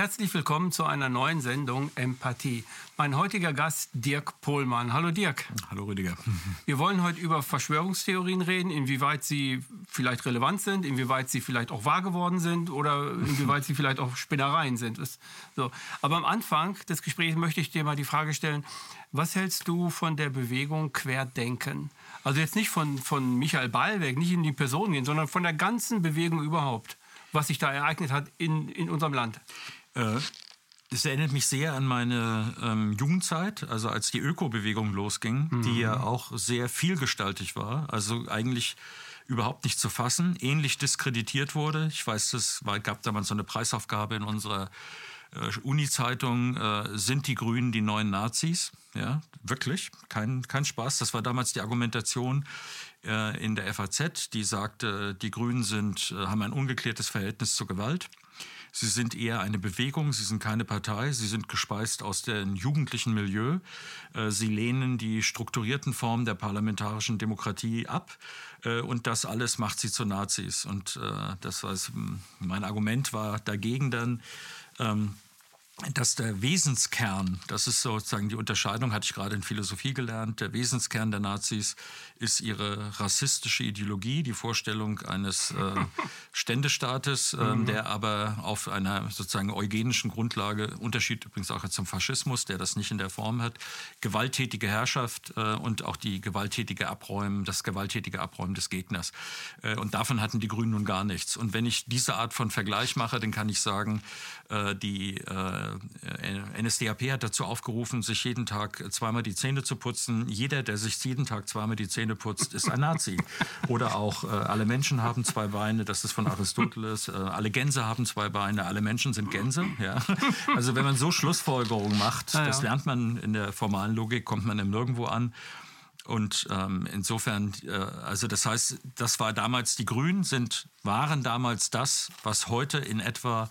Herzlich willkommen zu einer neuen Sendung Empathie. Mein heutiger Gast Dirk Pohlmann. Hallo Dirk. Hallo Rüdiger. Wir wollen heute über Verschwörungstheorien reden, inwieweit sie vielleicht relevant sind, inwieweit sie vielleicht auch wahr geworden sind oder inwieweit sie vielleicht auch Spinnereien sind. So. Aber am Anfang des Gesprächs möchte ich dir mal die Frage stellen, was hältst du von der Bewegung Querdenken? Also jetzt nicht von, von Michael Ballweg, nicht in die Person gehen, sondern von der ganzen Bewegung überhaupt, was sich da ereignet hat in, in unserem Land. Äh, es erinnert mich sehr an meine ähm, Jugendzeit, also als die Ökobewegung losging, mhm. die ja auch sehr vielgestaltig war, also eigentlich überhaupt nicht zu fassen, ähnlich diskreditiert wurde. Ich weiß, es war, gab damals so eine Preisaufgabe in unserer äh, Uni-Zeitung, äh, sind die Grünen die neuen Nazis? Ja, wirklich, kein, kein Spaß. Das war damals die Argumentation äh, in der FAZ, die sagte, die Grünen sind, äh, haben ein ungeklärtes Verhältnis zur Gewalt. Sie sind eher eine Bewegung, sie sind keine Partei, sie sind gespeist aus dem jugendlichen Milieu. Äh, sie lehnen die strukturierten Formen der parlamentarischen Demokratie ab äh, und das alles macht sie zu Nazis. Und äh, das war mein Argument war dagegen dann, ähm, dass der Wesenskern, das ist sozusagen die Unterscheidung, hatte ich gerade in Philosophie gelernt, der Wesenskern der Nazis ist ihre rassistische Ideologie, die Vorstellung eines äh, Ständestaates, äh, mhm. der aber auf einer sozusagen eugenischen Grundlage, Unterschied übrigens auch zum Faschismus, der das nicht in der Form hat, gewalttätige Herrschaft äh, und auch die gewalttätige Abräumen, das gewalttätige Abräumen des Gegners. Äh, und davon hatten die Grünen nun gar nichts. Und wenn ich diese Art von Vergleich mache, dann kann ich sagen, äh, die äh, NSDAP hat dazu aufgerufen, sich jeden Tag zweimal die Zähne zu putzen. Jeder, der sich jeden Tag zweimal die Zähne putzt, ist ein Nazi. Oder auch äh, alle Menschen haben zwei Beine, das ist von Aristoteles. Äh, alle Gänse haben zwei Beine, alle Menschen sind Gänse. Ja? Also wenn man so Schlussfolgerungen macht, ja, ja. das lernt man in der formalen Logik, kommt man im Nirgendwo an. Und ähm, insofern, äh, also das heißt, das war damals, die Grünen sind, waren damals das, was heute in etwa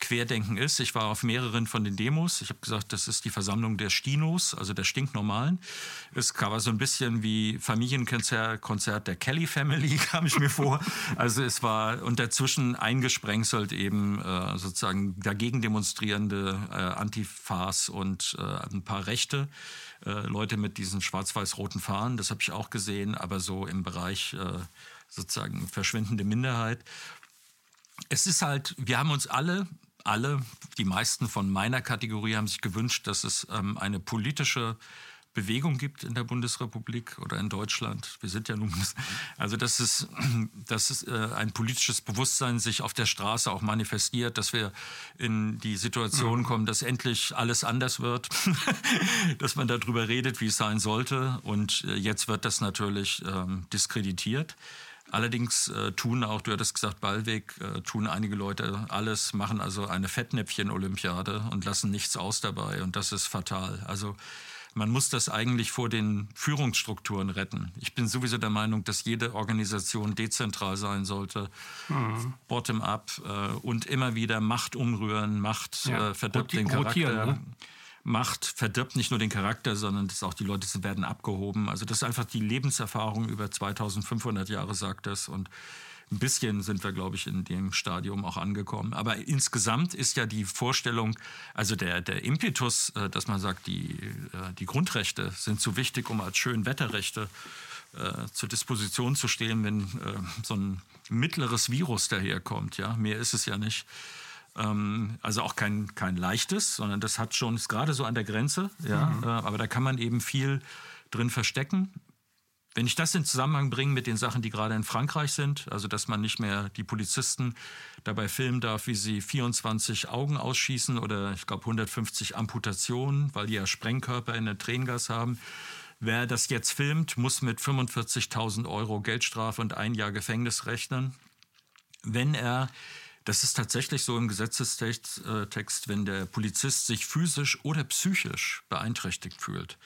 Querdenken ist. Ich war auf mehreren von den Demos. Ich habe gesagt, das ist die Versammlung der Stinos, also der Stinknormalen. Es war so ein bisschen wie Familienkonzert Konzert der Kelly Family, kam ich mir vor. Also es war und dazwischen eingesprengselt eben äh, sozusagen dagegen demonstrierende äh, Antifas und äh, ein paar Rechte. Äh, Leute mit diesen schwarz-weiß-roten Fahnen, das habe ich auch gesehen, aber so im Bereich äh, sozusagen verschwindende Minderheit. Es ist halt, wir haben uns alle alle, die meisten von meiner Kategorie haben sich gewünscht, dass es ähm, eine politische Bewegung gibt in der Bundesrepublik oder in Deutschland. Wir sind ja nun, also dass es, dass es äh, ein politisches Bewusstsein sich auf der Straße auch manifestiert, dass wir in die Situation kommen, dass endlich alles anders wird, dass man darüber redet, wie es sein sollte. Und äh, jetzt wird das natürlich ähm, diskreditiert. Allerdings äh, tun auch, du hattest gesagt, Ballweg, äh, tun einige Leute alles, machen also eine Fettnäpfchen-Olympiade und lassen nichts aus dabei. Und das ist fatal. Also man muss das eigentlich vor den Führungsstrukturen retten. Ich bin sowieso der Meinung, dass jede Organisation dezentral sein sollte, mhm. bottom-up äh, und immer wieder Macht umrühren, Macht ja. äh, verdirbt den Charakter. Ne? Macht verdirbt nicht nur den Charakter, sondern dass auch die Leute werden abgehoben. Also das ist einfach die Lebenserfahrung über 2500 Jahre, sagt das. Und ein bisschen sind wir, glaube ich, in dem Stadium auch angekommen. Aber insgesamt ist ja die Vorstellung, also der, der Impetus, äh, dass man sagt, die, äh, die Grundrechte sind zu wichtig, um als Schönwetterrechte äh, zur Disposition zu stehen, wenn äh, so ein mittleres Virus daherkommt. Ja, mehr ist es ja nicht. Ähm, also auch kein, kein leichtes, sondern das hat schon, ist gerade so an der Grenze, ja, mhm. äh, aber da kann man eben viel drin verstecken. Wenn ich das in Zusammenhang bringe mit den Sachen, die gerade in Frankreich sind, also dass man nicht mehr die Polizisten dabei filmen darf, wie sie 24 Augen ausschießen oder ich glaube 150 Amputationen, weil die ja Sprengkörper in der Tränengas haben. Wer das jetzt filmt, muss mit 45.000 Euro Geldstrafe und ein Jahr Gefängnis rechnen. Wenn er das ist tatsächlich so im Gesetzestext, äh, wenn der Polizist sich physisch oder psychisch beeinträchtigt fühlt.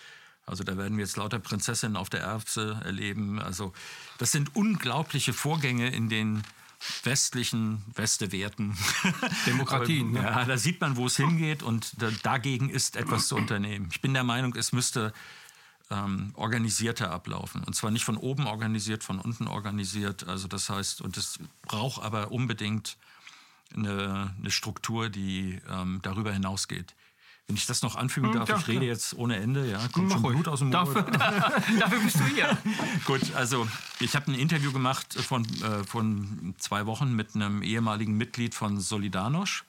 Also da werden wir jetzt lauter Prinzessinnen auf der Erbse erleben. Also das sind unglaubliche Vorgänge in den westlichen Westewerten. Demokratien. ja, ja, da sieht man, wo es hingeht und da, dagegen ist etwas zu unternehmen. Ich bin der Meinung, es müsste ähm, organisierter ablaufen. Und zwar nicht von oben organisiert, von unten organisiert. Also das heißt, und es braucht aber unbedingt eine, eine Struktur, die ähm, darüber hinausgeht. Wenn ich das noch anfügen hm, darf, ja, ich rede ja. jetzt ohne Ende, ja, kommt Mach schon Blut aus dem Mund. Dafür, dafür bist du hier. Gut, also ich habe ein Interview gemacht von, äh, von zwei Wochen mit einem ehemaligen Mitglied von Solidarność.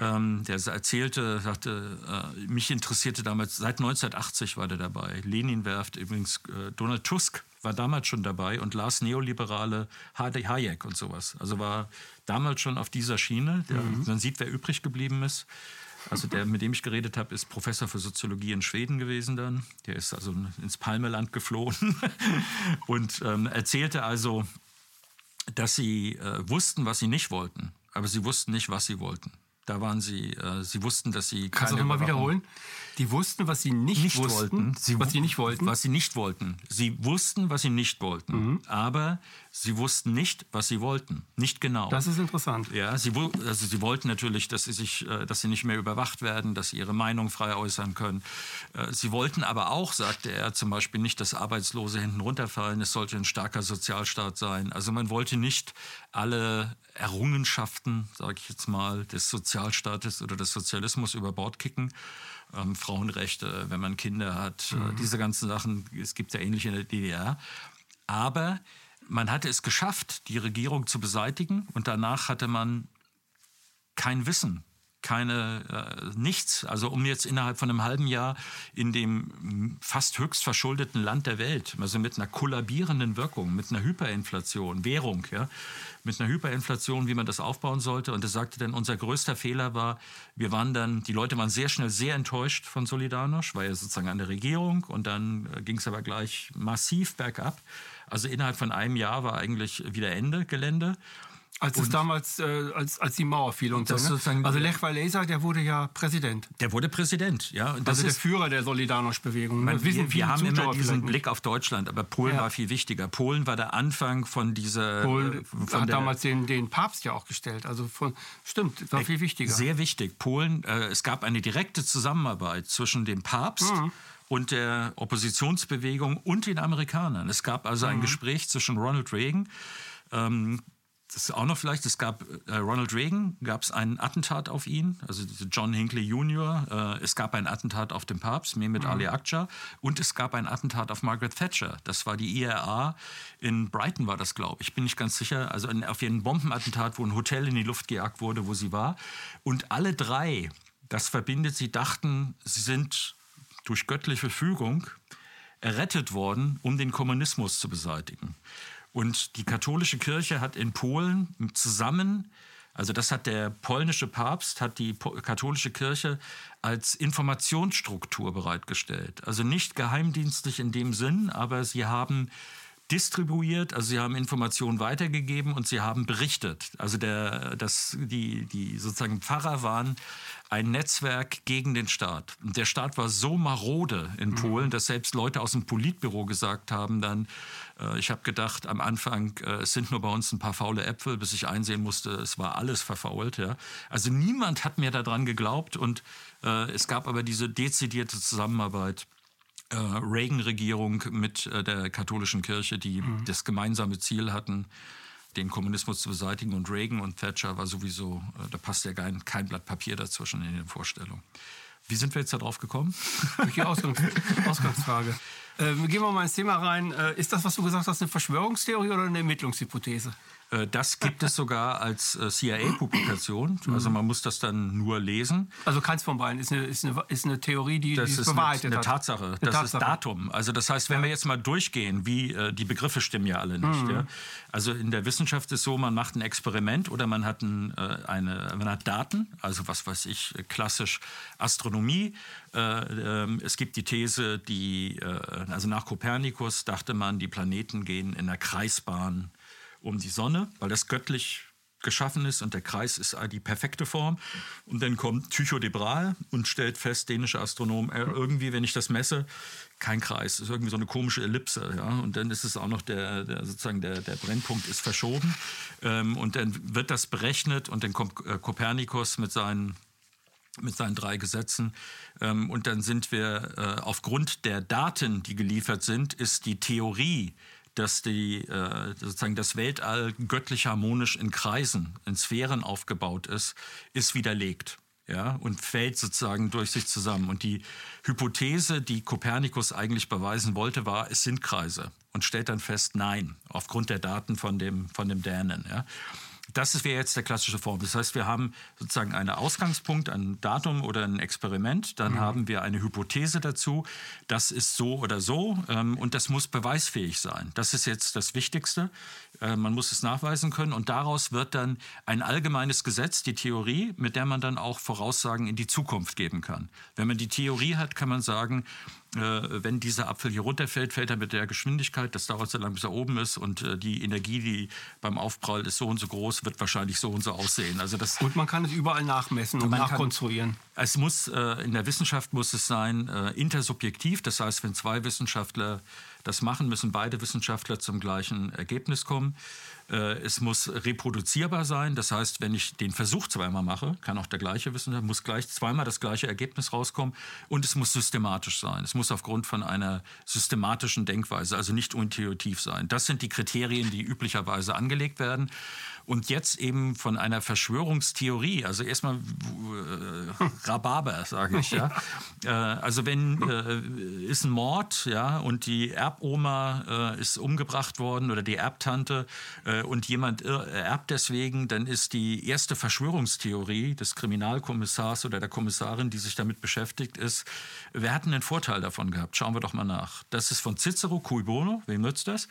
Ähm, der erzählte, sagte, äh, mich interessierte damals, seit 1980 war der dabei. Lenin werft übrigens, äh, Donald Tusk war damals schon dabei und las neoliberale Hayek und sowas. Also war damals schon auf dieser Schiene. Der, mhm. Man sieht, wer übrig geblieben ist. Also der, mit dem ich geredet habe, ist Professor für Soziologie in Schweden gewesen dann. Der ist also ins Palmeland geflohen und ähm, erzählte also, dass sie äh, wussten, was sie nicht wollten, aber sie wussten nicht, was sie wollten. Da waren sie, äh, sie wussten, dass sie Kannst du nochmal wiederholen? Die wussten, was sie nicht, nicht wollten. Sie, was sie nicht wollten. Was sie nicht wollten. Sie wussten, was sie nicht wollten. Mhm. Aber sie wussten nicht, was sie wollten. Nicht genau. Das ist interessant. Ja, sie, also sie wollten natürlich, dass sie sich, äh, dass sie nicht mehr überwacht werden, dass sie ihre Meinung frei äußern können. Äh, sie wollten aber auch, sagte er, zum Beispiel nicht, dass Arbeitslose hinten runterfallen. Es sollte ein starker Sozialstaat sein. Also man wollte nicht alle Errungenschaften, sage ich jetzt mal, des Sozialstaates oder des Sozialismus über Bord kicken ähm, Frauenrechte, wenn man Kinder hat, äh, mhm. diese ganzen Sachen. Es gibt ja ähnliche in der DDR. Aber man hatte es geschafft, die Regierung zu beseitigen und danach hatte man kein Wissen keine, äh, nichts. Also um jetzt innerhalb von einem halben Jahr in dem fast höchst verschuldeten Land der Welt, also mit einer kollabierenden Wirkung, mit einer Hyperinflation, Währung, ja, mit einer Hyperinflation, wie man das aufbauen sollte. Und er sagte dann, unser größter Fehler war, wir waren dann, die Leute waren sehr schnell sehr enttäuscht von Solidarność, war ja sozusagen an der Regierung und dann äh, ging es aber gleich massiv bergab. Also innerhalb von einem Jahr war eigentlich wieder Ende Gelände. Als es damals, äh, als, als die Mauer fiel und so. Ne? Also Lech Walesa, der wurde ja Präsident. Der wurde Präsident, ja. Und also der Führer der Solidarność-Bewegung. Ne? Wir, wir haben immer diesen Blick auf Deutschland, aber Polen ja. war viel wichtiger. Polen war der Anfang von dieser... Polen äh, von hat damals den, den Papst ja auch gestellt. Also von, stimmt, war viel wichtiger. Sehr wichtig. Polen, äh, es gab eine direkte Zusammenarbeit zwischen dem Papst... Mhm und der Oppositionsbewegung und den Amerikanern. Es gab also ein mhm. Gespräch zwischen Ronald Reagan, ähm, das auch noch vielleicht, es gab äh, Ronald Reagan, gab es einen Attentat auf ihn, also John Hinckley Jr., äh, es gab ein Attentat auf den Papst, Mehmet mhm. Ali Akça, und es gab ein Attentat auf Margaret Thatcher. Das war die IRA, in Brighton war das, glaube ich, ich bin nicht ganz sicher, also ein, auf jeden Bombenattentat, wo ein Hotel in die Luft gejagt wurde, wo sie war. Und alle drei, das verbindet, sie dachten, sie sind durch göttliche Fügung errettet worden, um den Kommunismus zu beseitigen. Und die katholische Kirche hat in Polen zusammen, also das hat der polnische Papst, hat die katholische Kirche als Informationsstruktur bereitgestellt. Also nicht geheimdienstlich in dem Sinn, aber sie haben distribuiert, also sie haben Informationen weitergegeben und sie haben berichtet. Also der, das, die, die sozusagen Pfarrer waren ein Netzwerk gegen den Staat. Und der Staat war so marode in mhm. Polen, dass selbst Leute aus dem Politbüro gesagt haben dann, äh, ich habe gedacht am Anfang, äh, es sind nur bei uns ein paar faule Äpfel, bis ich einsehen musste, es war alles verfault. Ja. Also niemand hat mir daran geglaubt und äh, es gab aber diese dezidierte Zusammenarbeit Reagan-Regierung mit äh, der katholischen Kirche, die mhm. das gemeinsame Ziel hatten, den Kommunismus zu beseitigen. Und Reagan und Thatcher war sowieso, äh, da passt ja kein, kein Blatt Papier dazwischen in den Vorstellungen. Wie sind wir jetzt darauf gekommen? Durch die Ausgangs Ausgangsfrage. Äh, gehen wir mal ins Thema rein. Äh, ist das, was du gesagt hast, eine Verschwörungstheorie oder eine Ermittlungshypothese? Äh, das gibt es sogar als äh, CIA-Publikation. Also man muss das dann nur lesen. Also keins von beiden ist eine, ist eine, ist eine Theorie, die, das die ist bewahrheitet eine, eine Tatsache. Eine das Tatsache. ist Datum. Also das heißt, wenn ja. wir jetzt mal durchgehen, wie äh, die Begriffe stimmen ja alle nicht. Mhm. Ja? Also in der Wissenschaft ist so, man macht ein Experiment oder man hat, ein, eine, man hat Daten, also was weiß ich, klassisch Astronomie. Äh, ähm, es gibt die These, die, also nach Kopernikus dachte man, die Planeten gehen in einer Kreisbahn um die Sonne, weil das göttlich geschaffen ist und der Kreis ist die perfekte Form. Und dann kommt Tycho de Brahe und stellt fest, dänischer Astronom, äh, irgendwie, wenn ich das messe, kein Kreis, ist irgendwie so eine komische Ellipse. Ja? Und dann ist es auch noch der, der sozusagen der, der Brennpunkt ist verschoben. Ähm, und dann wird das berechnet und dann kommt äh, Kopernikus mit seinen mit seinen drei Gesetzen. Ähm, und dann sind wir äh, aufgrund der Daten, die geliefert sind, ist die Theorie dass die, äh, sozusagen das Weltall göttlich harmonisch in Kreisen, in Sphären aufgebaut ist, ist widerlegt ja, und fällt sozusagen durch sich zusammen. Und die Hypothese, die Kopernikus eigentlich beweisen wollte, war, es sind Kreise und stellt dann fest, nein, aufgrund der Daten von dem, von dem Dänen. Ja das wäre jetzt der klassische Form. Das heißt, wir haben sozusagen einen Ausgangspunkt, ein Datum oder ein Experiment. Dann mhm. haben wir eine Hypothese dazu. Das ist so oder so ähm, und das muss beweisfähig sein. Das ist jetzt das Wichtigste. Äh, man muss es nachweisen können und daraus wird dann ein allgemeines Gesetz, die Theorie, mit der man dann auch Voraussagen in die Zukunft geben kann. Wenn man die Theorie hat, kann man sagen, wenn dieser Apfel hier runterfällt, fällt er mit der Geschwindigkeit, das dauert so lange, bis er oben ist und äh, die Energie, die beim Aufprall ist so und so groß, wird wahrscheinlich so und so aussehen. Also das und man kann es überall nachmessen und nachkonstruieren. Kann, es muss, äh, in der Wissenschaft muss es sein äh, intersubjektiv, das heißt, wenn zwei Wissenschaftler das machen, müssen beide Wissenschaftler zum gleichen Ergebnis kommen. Äh, es muss reproduzierbar sein. Das heißt, wenn ich den Versuch zweimal mache, kann auch der gleiche Wissenschaftler, muss gleich zweimal das gleiche Ergebnis rauskommen. Und es muss systematisch sein. Es muss aufgrund von einer systematischen Denkweise, also nicht intuitiv sein. Das sind die Kriterien, die üblicherweise angelegt werden. Und jetzt eben von einer Verschwörungstheorie, also erstmal äh, Rhabarber, sage ich. Ja. äh, also wenn äh, ist ein Mord, ja, und die Erboma äh, ist umgebracht worden oder die Erbtante äh, und jemand erbt deswegen, dann ist die erste Verschwörungstheorie des Kriminalkommissars oder der Kommissarin, die sich damit beschäftigt, ist, wer hat einen Vorteil davon gehabt? Schauen wir doch mal nach. Das ist von Cicero, cui bono, wem nützt das?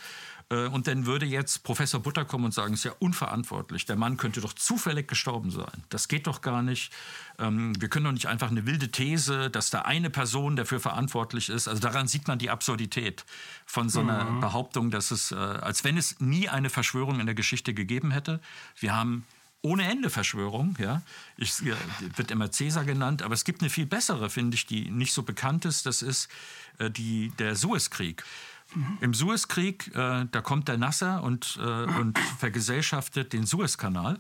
Äh, und dann würde jetzt Professor Butter kommen und sagen, es ist ja unverantwortlich. Der Mann könnte doch zufällig gestorben sein. Das geht doch gar nicht. Ähm, wir können doch nicht einfach eine wilde These, dass da eine Person dafür verantwortlich ist. Also daran sieht man die Absurdität von so einer mhm. Behauptung, dass es, äh, als wenn es nie eine Verschwörung in der Geschichte gegeben hätte. Wir haben ohne Ende Verschwörung. Ja. Ich, wird immer Cäsar genannt, aber es gibt eine viel bessere, finde ich, die nicht so bekannt ist. Das ist äh, die, der Suezkrieg. Im Suezkrieg, äh, da kommt der Nasser und, äh, und vergesellschaftet den Suezkanal.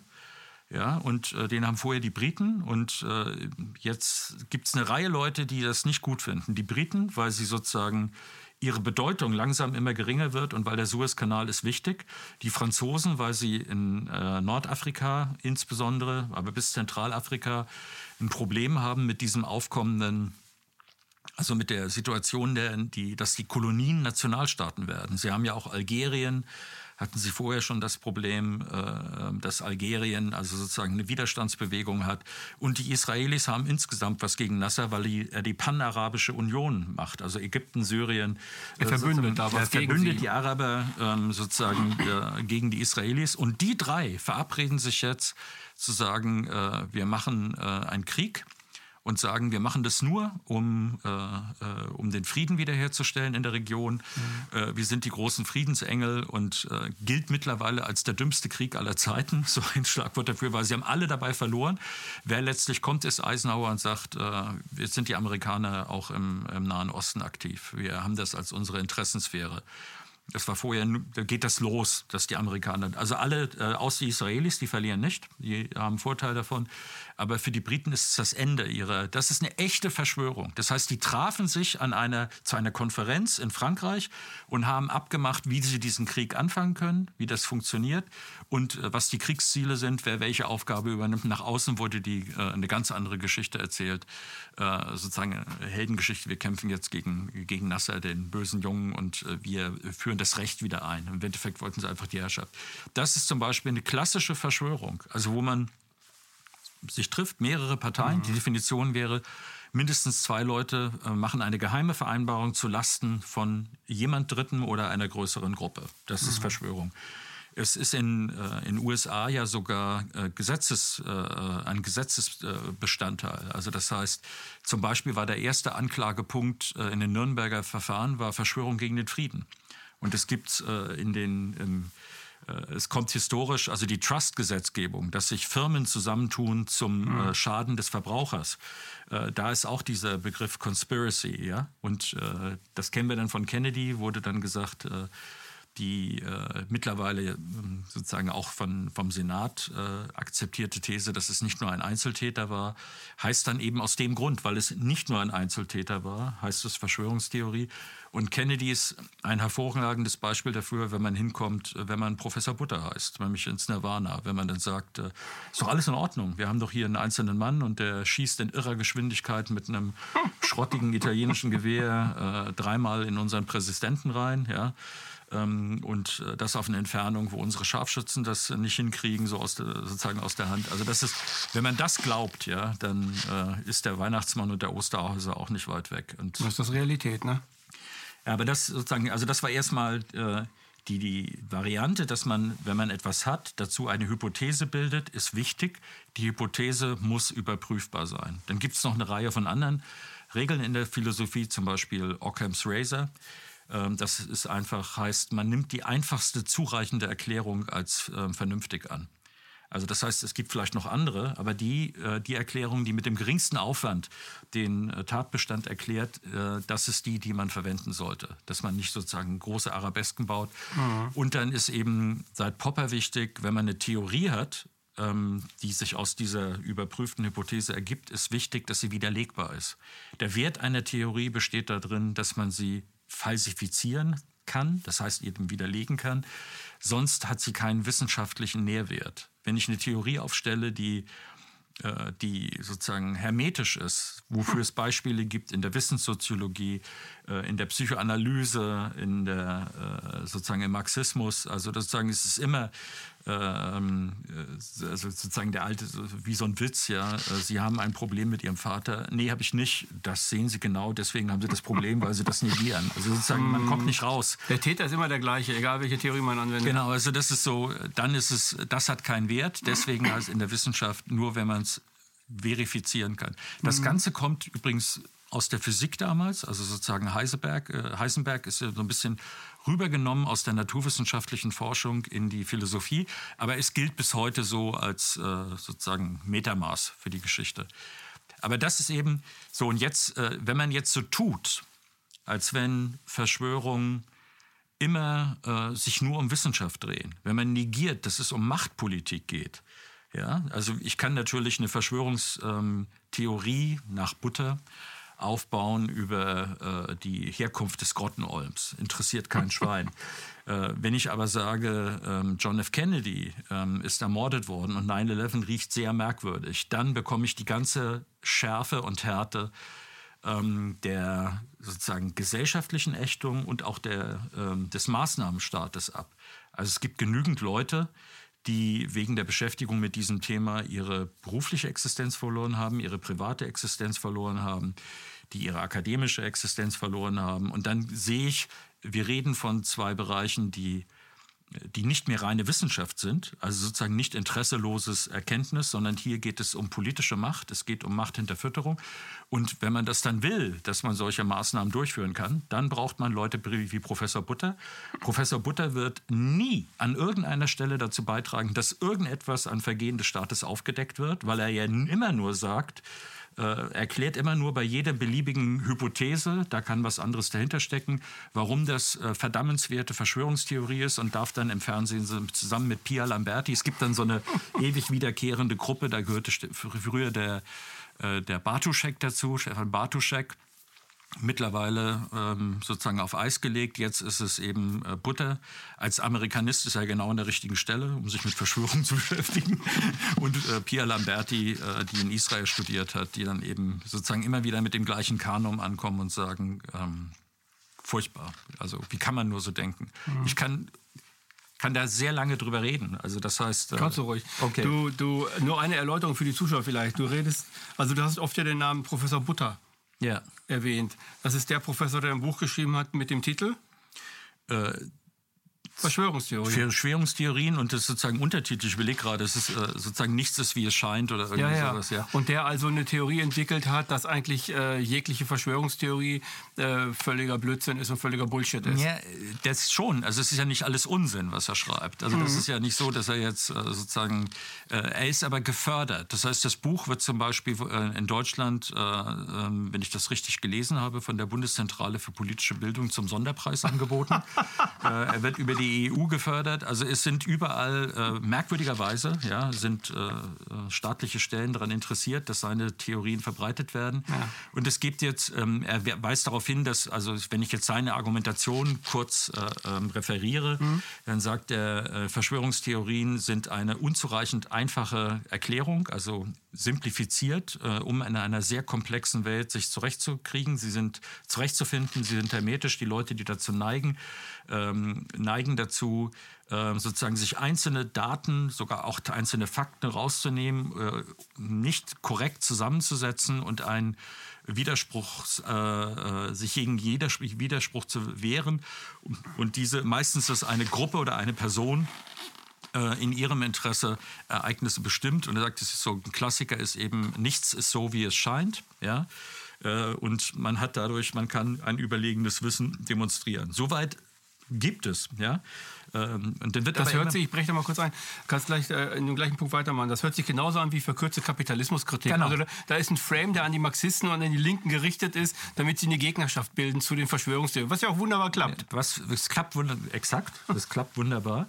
Ja, und äh, den haben vorher die Briten. Und äh, jetzt gibt es eine Reihe Leute, die das nicht gut finden. Die Briten, weil sie sozusagen ihre Bedeutung langsam immer geringer wird und weil der Suezkanal ist wichtig. Die Franzosen, weil sie in äh, Nordafrika insbesondere, aber bis Zentralafrika ein Problem haben mit diesem aufkommenden also mit der Situation, der, die, dass die Kolonien Nationalstaaten werden. Sie haben ja auch Algerien, hatten Sie vorher schon das Problem, äh, dass Algerien also sozusagen eine Widerstandsbewegung hat. Und die Israelis haben insgesamt was gegen Nasser, weil die, er die Panarabische Union macht, also Ägypten, Syrien. Er verbündet da was gegen verbündet die Araber ähm, sozusagen äh, gegen die Israelis. Und die drei verabreden sich jetzt zu sagen, äh, wir machen äh, einen Krieg und sagen, wir machen das nur, um, äh, äh, um den Frieden wiederherzustellen in der Region. Mhm. Äh, wir sind die großen Friedensengel und äh, gilt mittlerweile als der dümmste Krieg aller Zeiten. So ein Schlagwort dafür, weil sie haben alle dabei verloren. Wer letztlich kommt, ist Eisenhower und sagt, äh, jetzt sind die Amerikaner auch im, im Nahen Osten aktiv. Wir haben das als unsere Interessensphäre. Das war vorher, da geht das los, dass die Amerikaner, also alle, äh, außer die Israelis, die verlieren nicht, die haben Vorteil davon. Aber für die Briten ist es das Ende ihrer, das ist eine echte Verschwörung. Das heißt, die trafen sich an einer, zu einer Konferenz in Frankreich und haben abgemacht, wie sie diesen Krieg anfangen können, wie das funktioniert und äh, was die Kriegsziele sind, wer welche Aufgabe übernimmt. Nach außen wurde die, äh, eine ganz andere Geschichte erzählt, äh, sozusagen eine Heldengeschichte. Wir kämpfen jetzt gegen, gegen Nasser, den bösen Jungen, und äh, wir führen das Recht wieder ein. Im Endeffekt wollten sie einfach die Herrschaft. Das ist zum Beispiel eine klassische Verschwörung, also wo man sich trifft, mehrere Parteien. Mhm. Die Definition wäre, mindestens zwei Leute äh, machen eine geheime Vereinbarung zu Lasten von jemand Dritten oder einer größeren Gruppe. Das ist mhm. Verschwörung. Es ist in den äh, USA ja sogar äh, Gesetzes, ein Gesetzesbestandteil. Also das heißt, zum Beispiel war der erste Anklagepunkt in den Nürnberger Verfahren war Verschwörung gegen den Frieden. Und es gibt in den es kommt historisch, also die Trust-Gesetzgebung, dass sich Firmen zusammentun zum mhm. äh, Schaden des Verbrauchers. Äh, da ist auch dieser Begriff Conspiracy, ja. Und äh, das kennen wir dann von Kennedy, wurde dann gesagt, äh, die äh, mittlerweile ähm, sozusagen auch von, vom Senat äh, akzeptierte These, dass es nicht nur ein Einzeltäter war, heißt dann eben aus dem Grund, weil es nicht nur ein Einzeltäter war, heißt es Verschwörungstheorie. Und Kennedy ist ein hervorragendes Beispiel dafür, wenn man hinkommt, äh, wenn man Professor Butter heißt, nämlich ins Nirvana, wenn man dann sagt, äh, ist doch alles in Ordnung, wir haben doch hier einen einzelnen Mann und der schießt in irrer Geschwindigkeit mit einem schrottigen italienischen Gewehr äh, dreimal in unseren Präsidenten rein, ja und äh, das auf eine Entfernung, wo unsere Scharfschützen das nicht hinkriegen, so aus der, sozusagen aus der Hand. Also das ist, wenn man das glaubt, ja, dann äh, ist der Weihnachtsmann und der Osterhäuser auch nicht weit weg. Und das ist das Realität, ne? Ja, aber das sozusagen, also das war erstmal äh, die, die Variante, dass man, wenn man etwas hat, dazu eine Hypothese bildet, ist wichtig. Die Hypothese muss überprüfbar sein. Dann gibt es noch eine Reihe von anderen Regeln in der Philosophie, zum Beispiel Occam's Razor. Ähm, das ist einfach, heißt, man nimmt die einfachste zureichende Erklärung als äh, vernünftig an. Also das heißt, es gibt vielleicht noch andere, aber die, äh, die Erklärung, die mit dem geringsten Aufwand den äh, Tatbestand erklärt, äh, das ist die, die man verwenden sollte. Dass man nicht sozusagen große Arabesken baut. Mhm. Und dann ist eben seit Popper wichtig, wenn man eine Theorie hat, ähm, die sich aus dieser überprüften Hypothese ergibt, ist wichtig, dass sie widerlegbar ist. Der Wert einer Theorie besteht darin, dass man sie falsifizieren kann, das heißt eben widerlegen kann. Sonst hat sie keinen wissenschaftlichen Nährwert. Wenn ich eine Theorie aufstelle, die äh, die sozusagen hermetisch ist, wofür es Beispiele gibt in der Wissenssoziologie, äh, in der Psychoanalyse, in der äh, sozusagen im Marxismus. Also sozusagen es ist immer also sozusagen der alte, wie so ein Witz, ja, Sie haben ein Problem mit Ihrem Vater. Nee, habe ich nicht. Das sehen Sie genau, deswegen haben Sie das Problem, weil Sie das negieren. Also sozusagen, man kommt nicht raus. Der Täter ist immer der gleiche, egal welche Theorie man anwendet. Genau, also das ist so, dann ist es, das hat keinen Wert. Deswegen heißt in der Wissenschaft nur, wenn man es verifizieren kann. Das mhm. Ganze kommt übrigens aus der Physik damals, also sozusagen Heisenberg. Äh, Heisenberg ist ja so ein bisschen rübergenommen aus der naturwissenschaftlichen Forschung in die Philosophie, aber es gilt bis heute so als äh, sozusagen Metamaß für die Geschichte. Aber das ist eben so, und jetzt, äh, wenn man jetzt so tut, als wenn Verschwörungen immer äh, sich nur um Wissenschaft drehen, wenn man negiert, dass es um Machtpolitik geht, ja, also ich kann natürlich eine Verschwörungstheorie ähm, nach Butter aufbauen über äh, die Herkunft des Grottenolms. Interessiert kein Schwein. Äh, wenn ich aber sage, ähm, John F. Kennedy ähm, ist ermordet worden und 9-11 riecht sehr merkwürdig, dann bekomme ich die ganze Schärfe und Härte ähm, der sozusagen gesellschaftlichen Ächtung und auch der, ähm, des Maßnahmenstaates ab. Also es gibt genügend Leute, die wegen der Beschäftigung mit diesem Thema ihre berufliche Existenz verloren haben, ihre private Existenz verloren haben, die ihre akademische Existenz verloren haben. Und dann sehe ich, wir reden von zwei Bereichen, die die nicht mehr reine Wissenschaft sind, also sozusagen nicht interesseloses Erkenntnis, sondern hier geht es um politische Macht, es geht um Machthinterfütterung. Und wenn man das dann will, dass man solche Maßnahmen durchführen kann, dann braucht man Leute wie Professor Butter. Professor Butter wird nie an irgendeiner Stelle dazu beitragen, dass irgendetwas an Vergehen des Staates aufgedeckt wird, weil er ja immer nur sagt, erklärt immer nur bei jeder beliebigen Hypothese, da kann was anderes dahinter stecken, warum das äh, verdammenswerte Verschwörungstheorie ist und darf dann im Fernsehen zusammen mit Pia Lamberti, es gibt dann so eine ewig wiederkehrende Gruppe, da gehörte früher der, äh, der Bartuschek dazu, Stefan Bartuschek, mittlerweile ähm, sozusagen auf Eis gelegt. Jetzt ist es eben äh, Butter. Als Amerikanist ist er genau an der richtigen Stelle, um sich mit Verschwörungen zu beschäftigen. Und äh, Pia Lamberti, äh, die in Israel studiert hat, die dann eben sozusagen immer wieder mit dem gleichen Kanon ankommen und sagen, ähm, furchtbar. Also wie kann man nur so denken? Mhm. Ich kann kann da sehr lange drüber reden. Also das heißt. Äh, Kannst du ruhig. Okay. Du, du, nur eine Erläuterung für die Zuschauer vielleicht. Du redest, also du hast oft ja den Namen Professor Butter ja. erwähnt. Das ist der Professor, der ein Buch geschrieben hat mit dem Titel? Äh, Verschwörungstheorien. Verschwörungstheorien und das sozusagen Untertitel, ich überlege gerade, es ist äh, sozusagen nichts ist, wie es scheint oder irgendwie ja, ja. sowas. Ja. Und der also eine Theorie entwickelt hat, dass eigentlich äh, jegliche Verschwörungstheorie äh, völliger Blödsinn ist und völliger Bullshit ist. Ja, das schon. Also es ist ja nicht alles Unsinn, was er schreibt. Also mhm. das ist ja nicht so, dass er jetzt äh, sozusagen, äh, er ist aber gefördert. Das heißt, das Buch wird zum Beispiel äh, in Deutschland, ähm, wenn ich das richtig gelesen habe, von der Bundeszentrale für politische Bildung zum Sonderpreis angeboten. er wird über die die EU gefördert. Also es sind überall äh, merkwürdigerweise ja, sind äh, äh, staatliche Stellen daran interessiert, dass seine Theorien verbreitet werden. Ja. Und es gibt jetzt, ähm, er weist darauf hin, dass, also wenn ich jetzt seine Argumentation kurz äh, ähm, referiere, mhm. dann sagt er, äh, Verschwörungstheorien sind eine unzureichend einfache Erklärung, also simplifiziert, äh, um in einer sehr komplexen Welt sich zurechtzukriegen. Sie sind zurechtzufinden, sie sind hermetisch. Die Leute, die dazu neigen, ähm, neigen dazu, äh, sozusagen sich einzelne Daten, sogar auch einzelne Fakten rauszunehmen, äh, nicht korrekt zusammenzusetzen und ein Widerspruch, äh, äh, sich gegen jeder Widerspruch zu wehren. Und diese, meistens ist eine Gruppe oder eine Person, äh, in ihrem Interesse Ereignisse bestimmt. Und er sagt, es ist so ein Klassiker ist eben, nichts ist so, wie es scheint. Ja? Äh, und man hat dadurch, man kann ein überlegenes Wissen demonstrieren. Soweit gibt es, ja. Ähm, und dann wird das hört sich, ich breche da mal kurz ein, kannst gleich äh, in dem gleichen Punkt weitermachen. Das hört sich genauso an wie verkürzte Kapitalismuskritik. Genau. Also da, da, ist ein Frame, der an die Marxisten und an die Linken gerichtet ist, damit sie eine Gegnerschaft bilden zu den Verschwörungstheorien, was ja auch wunderbar klappt. Was, es klappt wunderbar, exakt, das klappt wunderbar.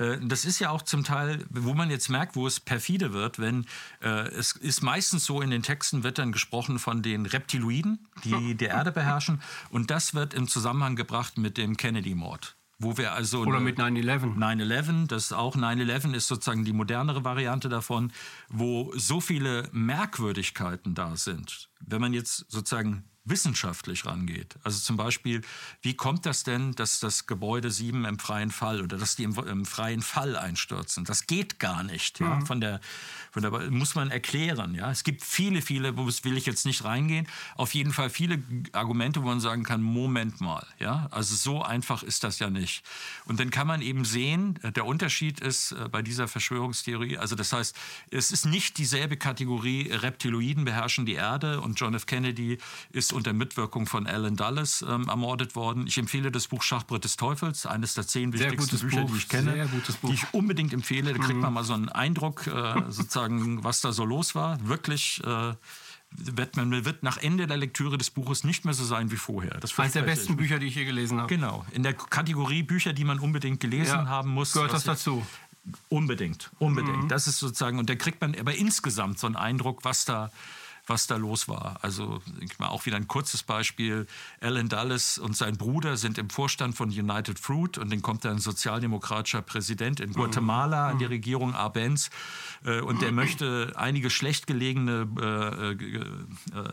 Äh, das ist ja auch zum Teil, wo man jetzt merkt, wo es perfide wird, wenn äh, es ist meistens so in den Texten wird dann gesprochen von den Reptiloiden, die die Erde beherrschen und das wird im Zusammenhang gebracht mit dem Kennedy-Mord. Wo wir also Oder mit 9-11. 9-11, das auch 9-11 ist sozusagen die modernere Variante davon, wo so viele Merkwürdigkeiten da sind. Wenn man jetzt sozusagen wissenschaftlich rangeht. Also zum Beispiel, wie kommt das denn, dass das Gebäude 7 im freien Fall oder dass die im, im freien Fall einstürzen? Das geht gar nicht. Ja? Mhm. Von der, von der, muss man erklären. Ja? Es gibt viele, viele, wo will ich jetzt nicht reingehen, auf jeden Fall viele Argumente, wo man sagen kann, Moment mal. Ja? Also so einfach ist das ja nicht. Und dann kann man eben sehen, der Unterschied ist äh, bei dieser Verschwörungstheorie, also das heißt, es ist nicht dieselbe Kategorie, Reptiloiden beherrschen die Erde und John F. Kennedy ist ist unter Mitwirkung von Alan Dulles ähm, ermordet worden. Ich empfehle das Buch Schachbrett des Teufels, eines der zehn wichtigsten Bücher, Buch. die ich kenne, die ich unbedingt empfehle. Da kriegt mhm. man mal so einen Eindruck, äh, sozusagen, was da so los war. Wirklich. Äh, wird, man wird nach Ende der Lektüre des Buches nicht mehr so sein wie vorher. Das Eines der besten Bücher, die ich je gelesen habe. Genau. In der Kategorie Bücher, die man unbedingt gelesen ja, haben muss. Gehört das dazu? Unbedingt, unbedingt. Mhm. Das ist sozusagen, und da kriegt man aber insgesamt so einen Eindruck, was da was da los war. Also mal auch wieder ein kurzes Beispiel. Alan Dulles und sein Bruder sind im Vorstand von United Fruit und dann kommt ein sozialdemokratischer Präsident in Guatemala an die mhm. Regierung Arbenz äh, und der möchte einige schlecht gelegene äh, äh,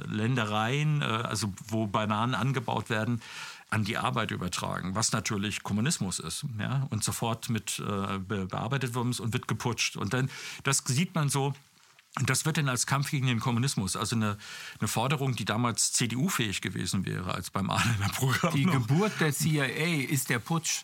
Ländereien, also wo Bananen angebaut werden, an die Arbeit übertragen, was natürlich Kommunismus ist, ja, und sofort mit äh, bearbeitet ist und wird geputscht. Und dann, das sieht man so, und das wird dann als Kampf gegen den Kommunismus, also eine, eine Forderung, die damals CDU-fähig gewesen wäre, als beim Adener Programm. Die Geburt der CIA ist der Putsch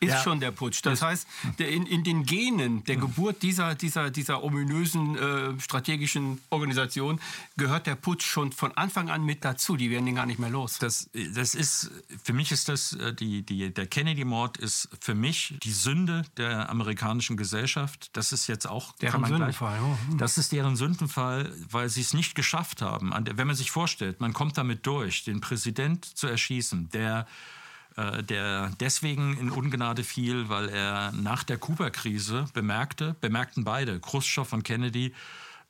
ist ja. schon der Putsch. Das heißt, der in, in den Genen der Geburt dieser, dieser, dieser ominösen äh, strategischen Organisation gehört der Putsch schon von Anfang an mit dazu. Die werden den gar nicht mehr los. Das, das ist, für mich ist das, äh, die, die, der Kennedy-Mord ist für mich die Sünde der amerikanischen Gesellschaft. Das ist jetzt auch, deren Sündenfall. Gleich, oh. Das ist deren Sündenfall, weil sie es nicht geschafft haben. Wenn man sich vorstellt, man kommt damit durch, den Präsident zu erschießen, der der deswegen in Ungnade fiel, weil er nach der Kuba-Krise bemerkte, bemerkten beide, Khrushchev und Kennedy,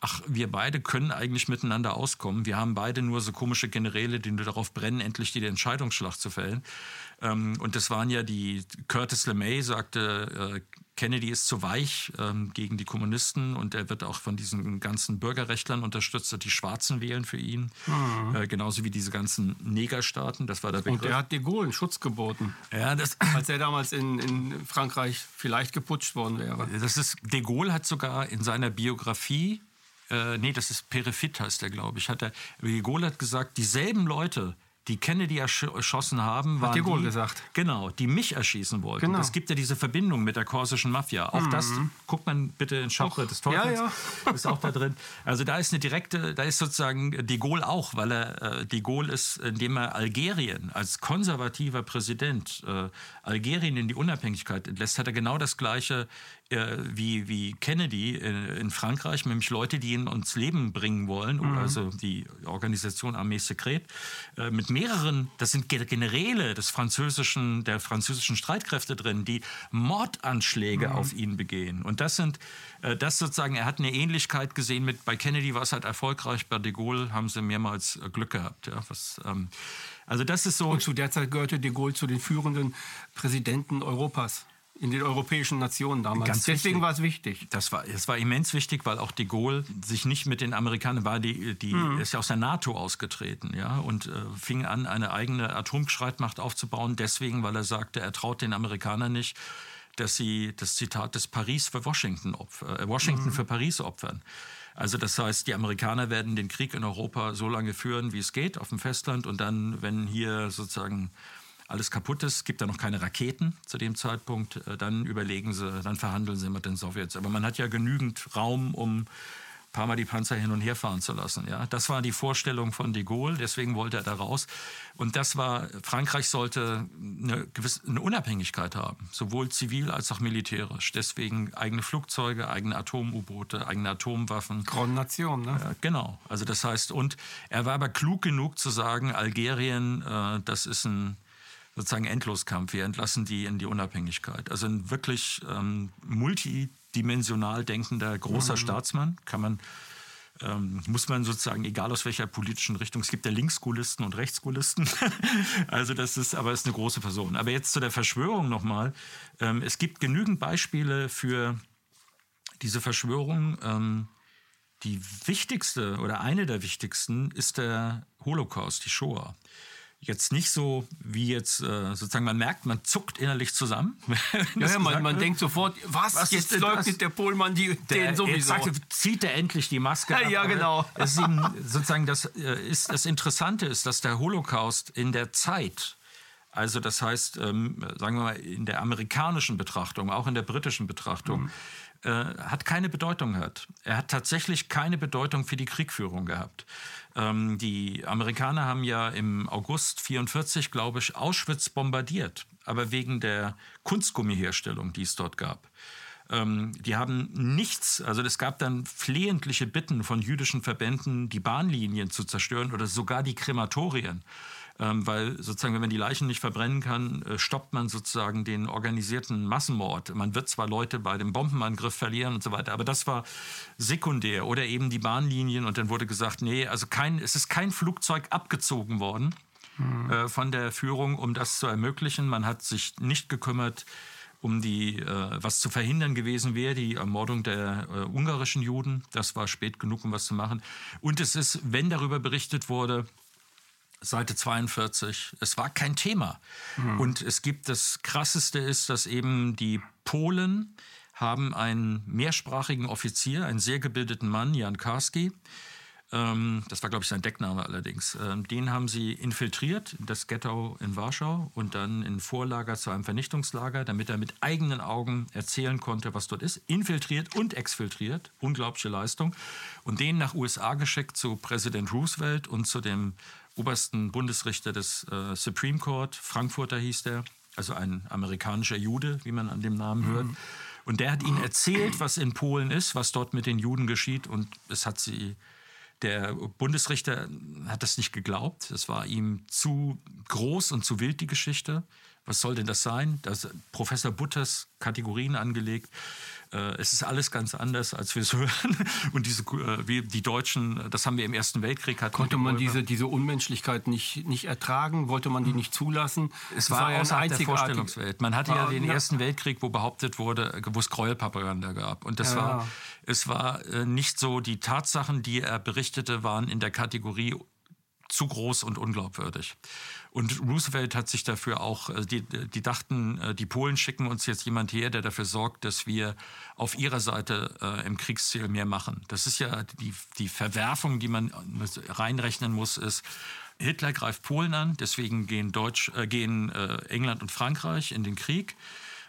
ach, wir beide können eigentlich miteinander auskommen. Wir haben beide nur so komische Generäle, die nur darauf brennen, endlich die Entscheidungsschlacht zu fällen. Ähm, und das waren ja die, Curtis LeMay sagte, äh, Kennedy ist zu weich ähm, gegen die Kommunisten und er wird auch von diesen ganzen Bürgerrechtlern unterstützt, die Schwarzen wählen für ihn, mhm. äh, genauso wie diese ganzen Negerstaaten. Das war der Begriff. Und er hat de Gaulle einen Schutz geboten, ja, das als er damals in, in Frankreich vielleicht geputscht worden wäre. Das ist, de Gaulle hat sogar in seiner Biografie äh, nee, das ist Perefit heißt er, glaube ich, hat er, de Gaulle hat gesagt, dieselben Leute, die Kennedy erschossen haben, waren Hat die, gesagt. Genau, die mich erschießen wollten. Genau. Es gibt ja diese Verbindung mit der korsischen Mafia. Auch mhm. das guckt man bitte in Schachbrett des Teufels. Ja, ja. ist auch da drin. Also da ist eine direkte, da ist sozusagen de Gaulle auch, weil er äh, de Gaulle ist, indem er Algerien als konservativer Präsident äh, Algerien in die Unabhängigkeit entlässt, hat er genau das Gleiche äh, wie, wie Kennedy äh, in Frankreich, nämlich Leute, die ihn ins Leben bringen wollen, mhm. also die Organisation Armee Secret, äh, mit mehreren, das sind Generäle des französischen, der französischen Streitkräfte drin, die Mordanschläge mhm. auf ihn begehen. Und das sind, das sozusagen, er hat eine Ähnlichkeit gesehen mit, bei Kennedy war es halt erfolgreich, bei de Gaulle haben sie mehrmals Glück gehabt. Ja, was, ähm, also das ist so. Und zu der Zeit gehörte de Gaulle zu den führenden Präsidenten Europas in den europäischen Nationen damals. Ganz Deswegen war es wichtig. Das war, es war immens wichtig, weil auch de Gaulle sich nicht mit den Amerikanern war, die, die mhm. ist ja aus der NATO ausgetreten, ja, und äh, fing an, eine eigene Atomstreitmacht aufzubauen. Deswegen, weil er sagte, er traut den Amerikanern nicht, dass sie das Zitat des Paris für Washington, opfer, äh, Washington mhm. für Paris opfern. Also das heißt, die Amerikaner werden den Krieg in Europa so lange führen, wie es geht, auf dem Festland, und dann, wenn hier sozusagen alles kaputt ist, gibt da noch keine Raketen zu dem Zeitpunkt, äh, dann überlegen sie, dann verhandeln sie mit den Sowjets. Aber man hat ja genügend Raum, um ein paar Mal die Panzer hin und her fahren zu lassen. Ja, das war die Vorstellung von de Gaulle, deswegen wollte er da raus. Und das war, Frankreich sollte eine gewisse eine Unabhängigkeit haben, sowohl zivil als auch militärisch. Deswegen eigene Flugzeuge, eigene Atom-U-Boote, eigene Atomwaffen. Nation, ne? Ja, genau. Also das heißt, und er war aber klug genug zu sagen, Algerien, äh, das ist ein sozusagen Endloskampf. Wir entlassen die in die Unabhängigkeit. Also ein wirklich ähm, multidimensional denkender großer mhm. Staatsmann kann man ähm, muss man sozusagen, egal aus welcher politischen Richtung, es gibt ja Linksschulisten und Rechtsschulisten. also das ist, aber ist eine große Person. Aber jetzt zu der Verschwörung nochmal. Ähm, es gibt genügend Beispiele für diese Verschwörung. Ähm, die wichtigste oder eine der wichtigsten ist der Holocaust, die Shoah jetzt nicht so wie jetzt äh, sozusagen man merkt, man zuckt innerlich zusammen. ja, ja man, man denkt sofort, was, was jetzt leugnet das? der Pohlmann die, der, den sowieso. Sagte, zieht er endlich die Maske ja, ab. Ja, genau. Das ihm, sozusagen das, äh, ist, das Interessante ist, dass der Holocaust in der Zeit also das heißt, ähm, sagen wir mal, in der amerikanischen Betrachtung, auch in der britischen Betrachtung, mhm. äh, hat keine Bedeutung gehabt. Er hat tatsächlich keine Bedeutung für die Kriegführung gehabt. Ähm, die Amerikaner haben ja im August 44, glaube ich, Auschwitz bombardiert, aber wegen der Kunstgummiherstellung, die es dort gab. Ähm, die haben nichts, also es gab dann flehentliche Bitten von jüdischen Verbänden, die Bahnlinien zu zerstören oder sogar die Krematorien ähm, weil sozusagen, wenn man die Leichen nicht verbrennen kann, äh, stoppt man sozusagen den organisierten Massenmord. Man wird zwar Leute bei dem Bombenangriff verlieren und so weiter, aber das war sekundär. Oder eben die Bahnlinien und dann wurde gesagt, nee, also kein, es ist kein Flugzeug abgezogen worden mhm. äh, von der Führung, um das zu ermöglichen. Man hat sich nicht gekümmert, um die, äh, was zu verhindern gewesen wäre, die Ermordung der äh, ungarischen Juden. Das war spät genug, um was zu machen. Und es ist, wenn darüber berichtet wurde, Seite 42. Es war kein Thema. Mhm. Und es gibt das Krasseste ist, dass eben die Polen haben einen mehrsprachigen Offizier, einen sehr gebildeten Mann, Jan Karski. Ähm, das war, glaube ich, sein Deckname allerdings. Ähm, den haben sie infiltriert, das Ghetto in Warschau und dann in Vorlager zu einem Vernichtungslager, damit er mit eigenen Augen erzählen konnte, was dort ist. Infiltriert und exfiltriert. Unglaubliche Leistung. Und den nach USA geschickt zu Präsident Roosevelt und zu dem obersten Bundesrichter des äh, Supreme Court, Frankfurter hieß der, also ein amerikanischer Jude, wie man an dem Namen mhm. hört. Und der hat ihnen erzählt, was in Polen ist, was dort mit den Juden geschieht. Und es hat sie, der Bundesrichter hat das nicht geglaubt. Es war ihm zu groß und zu wild, die Geschichte. Was soll denn das sein? Das Professor Butters Kategorien angelegt. Äh, es ist alles ganz anders, als wir es hören. Und diese, äh, wie die Deutschen, das haben wir im Ersten Weltkrieg. Hatten Konnte man diese, diese Unmenschlichkeit nicht, nicht ertragen? Wollte man die nicht zulassen? Es war, war ja außerhalb der Vorstellungswelt. Man hatte ja den ja. Ersten Weltkrieg, wo behauptet wurde, wo es Gräuelpropaganda gab. Und das ja. war, es war äh, nicht so, die Tatsachen, die er berichtete, waren in der Kategorie zu groß und unglaubwürdig. Und Roosevelt hat sich dafür auch, äh, die, die dachten, äh, die Polen schicken uns jetzt jemand her, der dafür sorgt, dass wir auf ihrer Seite äh, im Kriegsziel mehr machen. Das ist ja die, die Verwerfung, die man reinrechnen muss, ist, Hitler greift Polen an, deswegen gehen, Deutsch, äh, gehen äh, England und Frankreich in den Krieg.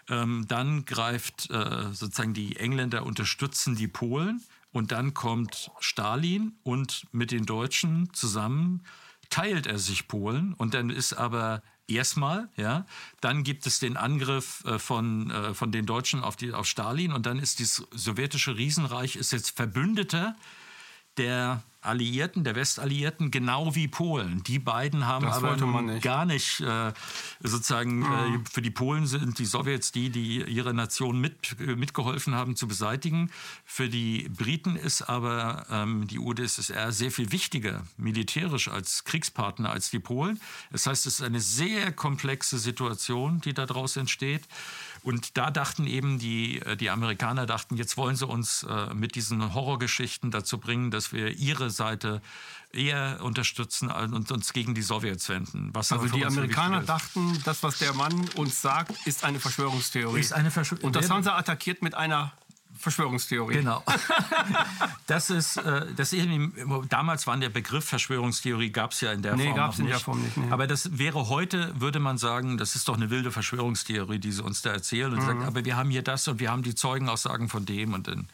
Ähm, dann greift äh, sozusagen die Engländer unterstützen die Polen und dann kommt Stalin und mit den Deutschen zusammen teilt er sich Polen und dann ist aber Erstmal, ja. Dann gibt es den Angriff äh, von, äh, von den Deutschen auf, die, auf Stalin und dann ist dieses sowjetische Riesenreich ist jetzt Verbündeter der Alliierten, der Westalliierten, genau wie Polen. Die beiden haben Das aber nicht. gar nicht äh, sozusagen äh, für die Polen sind die Sowjets die, die ihre Nation mit, äh, mitgeholfen haben zu beseitigen. Für die Briten ist aber ähm, die UdSSR sehr viel wichtiger militärisch als Kriegspartner als die Polen. Das heißt, es ist eine sehr komplexe Situation, die daraus entsteht. Und da dachten eben die, äh, die Amerikaner, dachten, jetzt wollen sie uns äh, mit diesen Horrorgeschichten dazu bringen, dass wir ihre Seite eher unterstützen und uns gegen die Sowjets wenden. Was Also die Amerikaner dachten, das, was der Mann uns sagt, ist eine Verschwörungstheorie. Ist eine Verschwör- Und das haben sie attackiert mit einer Verschwörungstheorie. Genau. Das ist, äh, das ist damals war der Begriff Verschwörungstheorie, gab es ja in der Nee, Form gab's noch in der Form nicht, nee. Aber das wäre heute, würde man sagen, das ist doch eine wilde Verschwörungstheorie, die sie uns da erzählen. Und Mhm. sagt, aber wir haben hier das und wir haben die Zeugenaussagen von dem und dann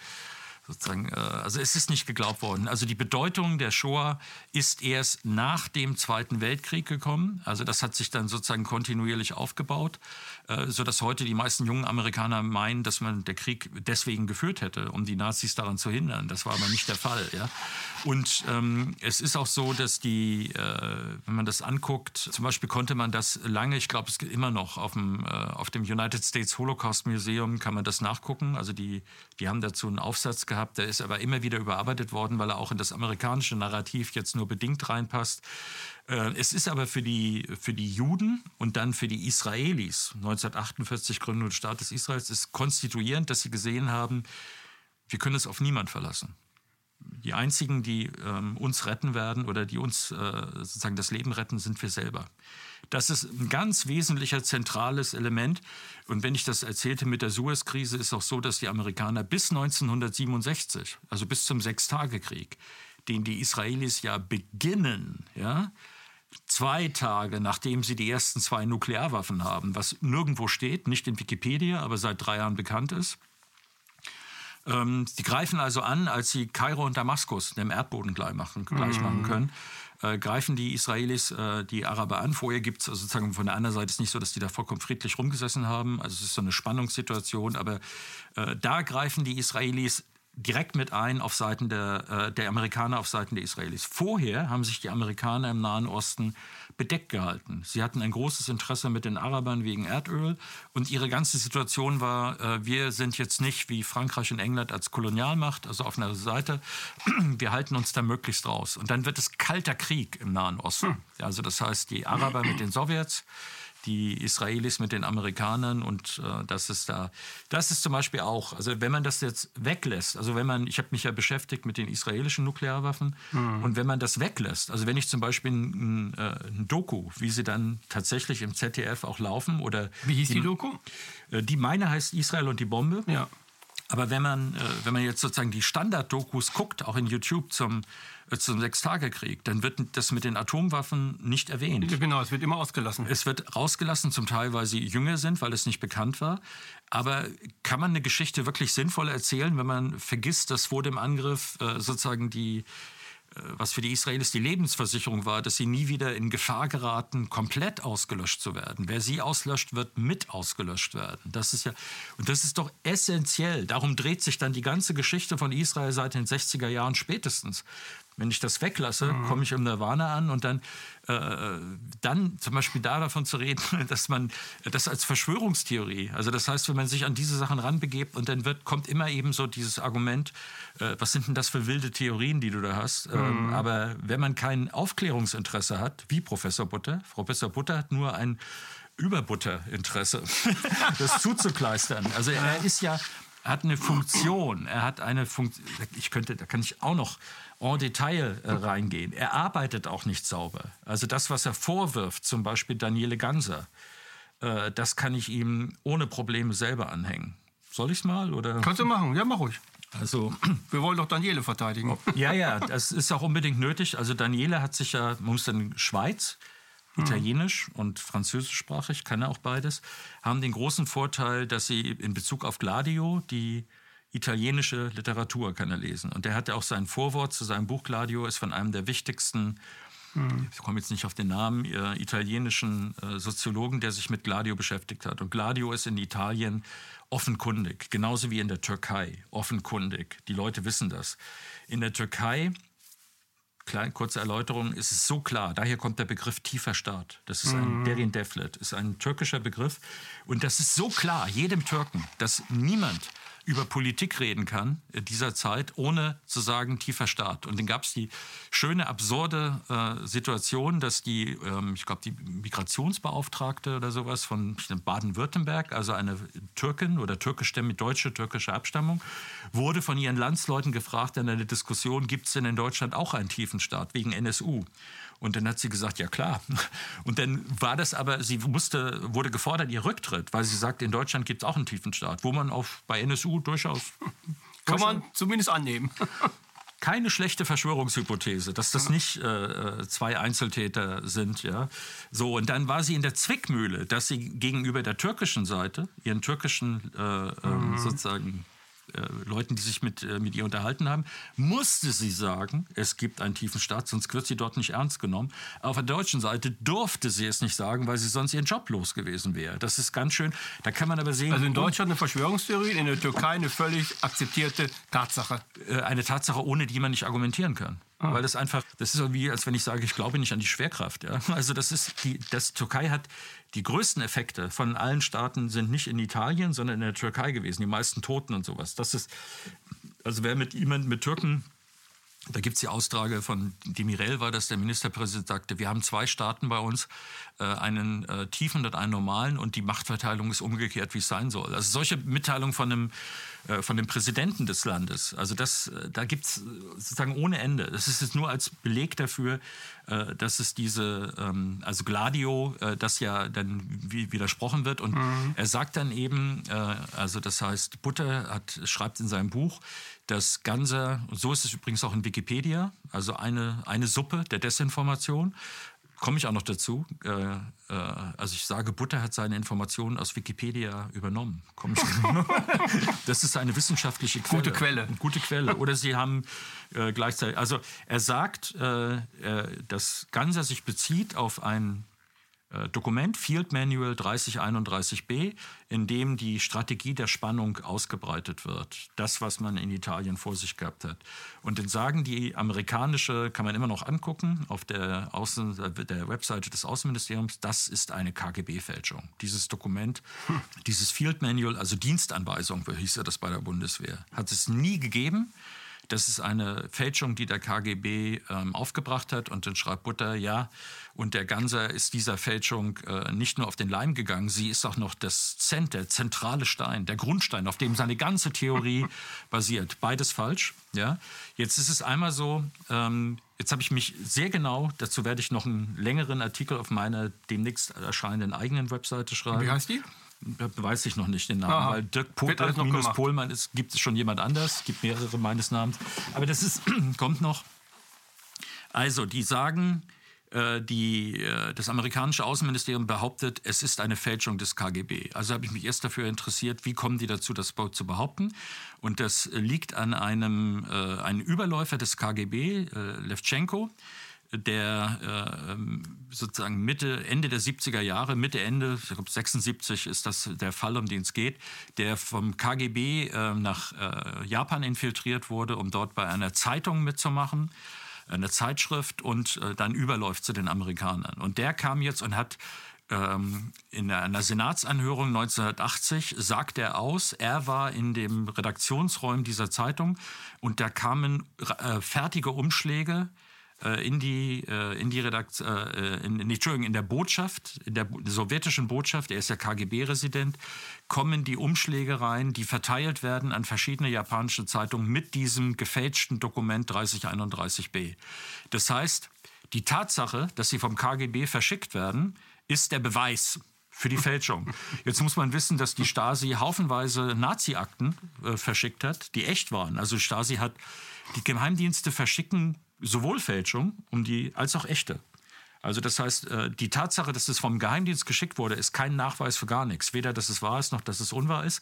sozusagen, äh, also es ist nicht geglaubt worden. Also die Bedeutung der Shoah ist erst nach dem Zweiten Weltkrieg gekommen. Also das hat sich dann sozusagen kontinuierlich aufgebaut, äh, sodass heute die meisten jungen Amerikaner meinen, dass man der Krieg deswegen geführt hätte, um die Nazis daran zu hindern. Das war aber nicht der Fall. Ja? Und ähm, es ist auch so, dass die, äh, wenn man das anguckt, zum Beispiel konnte man das lange, ich glaube, es geht immer noch auf dem, äh, auf dem United States Holocaust Museum, kann man das nachgucken. Also die, die haben dazu einen Aufsatz gehabt, der ist aber immer wieder überarbeitet worden, weil er auch in das amerikanische Narrativ jetzt nur bedingt reinpasst. Äh, Es ist aber für die, für die Juden und dann für die Israelis, 1948 Gründung des Staates Israels, ist konstituierend, dass sie gesehen haben, wir können es auf niemand verlassen die einzigen, die ähm, uns retten werden oder die uns äh, sozusagen das Leben retten, sind wir selber. Das ist ein ganz wesentlicher, zentrales Element. Und wenn ich das erzählte mit der Suez-Krise, ist auch so, dass die Amerikaner bis 1967, also bis zum Sechstagekrieg, den die Israelis ja beginnen, ja, zwei Tage nachdem sie die ersten zwei Nuklearwaffen haben, was nirgendwo steht, nicht in Wikipedia, aber seit drei Jahren bekannt ist, ähm, die greifen also an, als sie Kairo und Damaskus dem Erdboden gleich machen, gleich machen können. Äh, greifen die Israelis äh, die Araber an. Vorher gibt es also sozusagen von der anderen Seite ist nicht so, dass die da vollkommen friedlich rumgesessen haben. Also es ist so eine Spannungssituation. Aber äh, da greifen die Israelis direkt mit ein auf Seiten der, äh, der Amerikaner, auf Seiten der Israelis. Vorher haben sich die Amerikaner im Nahen Osten bedeckt gehalten. Sie hatten ein großes Interesse mit den Arabern wegen Erdöl und ihre ganze Situation war, äh, wir sind jetzt nicht wie Frankreich und England als Kolonialmacht, also auf einer Seite, wir halten uns da möglichst raus. Und dann wird es kalter Krieg im Nahen Osten. Also das heißt, die Araber mit den Sowjets, die Israelis mit den Amerikanern und äh, das ist da, das ist zum Beispiel auch, also wenn man das jetzt weglässt, also wenn man, ich habe mich ja beschäftigt mit den israelischen Nuklearwaffen und wenn man das weglässt, also wenn ich zum Beispiel ein, ein, äh, Doku, wie sie dann tatsächlich im ZDF auch laufen oder Wie hieß die Doku? äh, die meine heißt Israel und die Bombe. Ja. Aber wenn man, äh, wenn man jetzt sozusagen die Standard-Dokus guckt, auch in YouTube zum, zum Sechstagekrieg, dann wird das mit den Atomwaffen nicht erwähnt. Genau, es wird immer ausgelassen. Es wird rausgelassen, zum Teil, weil sie jünger sind, weil es nicht bekannt war. Aber kann man eine Geschichte wirklich sinnvoll erzählen, wenn man vergisst, dass vor dem Angriff äh, sozusagen die, äh, was für die Israelis die Lebensversicherung war, dass sie nie wieder in Gefahr geraten, komplett ausgelöscht zu werden. Wer sie auslöscht, wird mit ausgelöscht werden. Das ist ja, und das ist doch essentiell. Darum dreht sich dann die ganze Geschichte von Israel seit den 60er Jahren spätestens. Wenn ich das weglasse, komme ich im Nirvana an und dann, äh, dann zum Beispiel da davon zu reden, dass man das als Verschwörungstheorie, also das heißt, wenn man sich an diese Sachen ranbegebt und dann wird, kommt immer eben so dieses Argument, äh, was sind denn das für wilde Theorien, die du da hast? Ähm, aber wenn man kein Aufklärungsinteresse hat, wie Professor Butter, Professor Butter hat nur ein Überbutterinteresse, das zuzukleistern. Also er ist ja, hat eine Funktion, er hat eine Funktion, ich könnte, da kann ich auch noch en Detail äh, reingehen. Er arbeitet auch nicht sauber. Also das, was er vorwirft, zum Beispiel Daniele Ganser, äh, das kann ich ihm ohne Probleme selber anhängen. Soll ich es mal? Oder? Kannst du machen, ja, mach ruhig. Also, Wir wollen doch Daniele Oh. verteidigen. ja, ja, das ist auch unbedingt nötig. Also Daniele hat sich ja, man muss dann Schweiz, Italienisch und Französischsprachig, kann er auch beides, haben den großen Vorteil, dass sie in Bezug auf Gladio die italienische Literatur kann er lesen. Und er hatte auch sein Vorwort zu seinem Buch Gladio, ist von einem der wichtigsten hm. ich komme jetzt nicht auf den Namen, äh, italienischen äh, Soziologen, der sich mit Gladio beschäftigt hat. Und Gladio ist in Italien offenkundig, genauso wie in der Türkei offenkundig. Die Leute wissen das. In der Türkei Kleine, kurze Erläuterung, ist es so klar, daher kommt der Begriff tiefer Staat. Das ist ein mhm. Derin Devlet, ist ein türkischer Begriff. Und das ist so klar, jedem Türken, dass niemand über Politik reden kann in dieser Zeit, ohne zu sagen tiefer Staat. Und dann gab es die schöne, absurde äh, Situation, dass die, ähm, ich glaube, die Migrationsbeauftragte oder sowas von Baden-Württemberg, also eine Türkin oder türkischstämmige, deutsche, türkische Abstammung, wurde von ihren Landsleuten gefragt in einer Diskussion, gibt es denn in Deutschland auch einen tiefen Staat wegen NSU? Und dann hat sie gesagt, ja klar. Und dann war das aber, sie musste, wurde gefordert, ihr Rücktritt, weil sie sagt, in Deutschland gibt es auch einen tiefen Staat, wo man auf, bei NSU durchaus... Kann man zumindest annehmen. keine schlechte Verschwörungshypothese, dass das nicht äh, äh, zwei Einzeltäter sind, ja. So und dann war sie in der Zwickmühle, dass sie gegenüber der türkischen Seite ihren türkischen äh, ähm, mhm. sozusagen Leuten, die sich mit, äh, mit ihr unterhalten haben, musste sie sagen, es gibt einen tiefen Staat, sonst wird sie dort nicht ernst genommen. Auf der deutschen Seite durfte sie es nicht sagen, weil sie sonst ihren Job los gewesen wäre. Das ist ganz schön. Da kann man aber sehen. Also in Deutschland eine Verschwörungstheorie, in der Türkei eine völlig akzeptierte Tatsache. Äh, eine Tatsache, ohne die man nicht argumentieren kann. Ah. Weil das einfach, das ist so wie, als wenn ich sage, ich glaube nicht an die Schwerkraft. Ja? Also das ist, die das Türkei hat die größten Effekte von allen Staaten sind nicht in Italien, sondern in der Türkei gewesen. Die meisten Toten und sowas. Das ist, also wer mit jemand mit Türken da gibt es die Austrage von Demirel, war das, der Ministerpräsident sagte, wir haben zwei Staaten bei uns, äh, einen äh, tiefen und einen normalen und die Machtverteilung ist umgekehrt, wie es sein soll. Also solche Mitteilungen von einem äh, von dem Präsidenten des Landes. Also das, äh, da gibt es sozusagen ohne Ende. Das ist jetzt nur als Beleg dafür, äh, dass es diese, ähm, also Gladio, das ja dann widersprochen wird. Und mhm. er sagt dann eben, also das heißt, Butter hat, schreibt in seinem Buch, dass Ganser, so ist es übrigens auch in Wikipedia, also eine, eine Suppe der Desinformation, komme ich auch noch dazu. Äh, äh, also ich sage, Butter hat seine Informationen aus Wikipedia übernommen. das ist eine wissenschaftliche Quelle. Gute Quelle. Gute Quelle. Oder sie haben äh, gleichzeitig, also er sagt, äh, äh, dass Ganser sich bezieht auf ein Dokument, Field Manual 3031b, in dem die Strategie der Spannung ausgebreitet wird. Das, was man in Italien vor sich gehabt hat. Und dann sagen die amerikanische, kann man immer noch angucken, auf der, Außen, der Webseite des Außenministeriums, das ist eine KGB-Fälschung. Dieses Dokument, hm. dieses Field Manual, also Dienstanweisung, hieß ja das bei der Bundeswehr, hat es nie gegeben. Das ist eine Fälschung, die der KGB ähm, aufgebracht hat. Und dann schreibt Butter, ja, und der Ganser ist dieser Fälschung äh, nicht nur auf den Leim gegangen, sie ist auch noch das Zent, der zentrale Stein, der Grundstein, auf dem seine ganze Theorie basiert. Beides falsch. Ja? Jetzt ist es einmal so, ähm, jetzt habe ich mich sehr genau, dazu werde ich noch einen längeren Artikel auf meiner demnächst erscheinenden eigenen Webseite schreiben. Wie heißt die? Weiß ich noch nicht den Namen, Aha. weil Dirk, po Dirk minus Pohlmann ist, gibt es schon jemand anders, es gibt mehrere meines Namens. Aber das ist, kommt noch. Also, die sagen, äh, die, äh, das amerikanische Außenministerium behauptet, es ist eine Fälschung des KGB. Also habe ich mich erst dafür interessiert, wie kommen die dazu, das zu behaupten. Und das liegt an einem, äh, einem Überläufer des KGB, äh, Levchenko, der äh, sozusagen Mitte, Ende der 70er Jahre, Mitte, Ende, ich glaube 76 ist das der Fall, um den es geht, der vom KGB äh, nach äh, Japan infiltriert wurde, um dort bei einer Zeitung mitzumachen, einer Zeitschrift und äh, dann überläuft zu den Amerikanern. Und der kam jetzt und hat ähm, in einer Senatsanhörung 1980 sagt er aus, er war in dem Redaktionsräumen dieser Zeitung und da kamen äh, fertige Umschläge in die, äh, in die Redaktion, äh, in, Entschuldigung, in der Botschaft, in der sowjetischen Botschaft, er ist ja KGB-Resident, kommen die Umschläge rein, die verteilt werden an verschiedene japanische Zeitungen mit diesem gefälschten Dokument 3031b. Das heißt, die Tatsache, dass sie vom KGB verschickt werden, ist der Beweis für die Fälschung. Jetzt muss man wissen, dass die Stasi haufenweise Nazi-Akten äh, verschickt hat, die echt waren. Also Stasi hat die Geheimdienste verschicken sowohl Fälschung um die, als auch echte. Also das heißt, äh, die Tatsache, dass es vom Geheimdienst geschickt wurde, ist kein Nachweis für gar nichts. Weder, dass es wahr ist, noch dass es unwahr ist,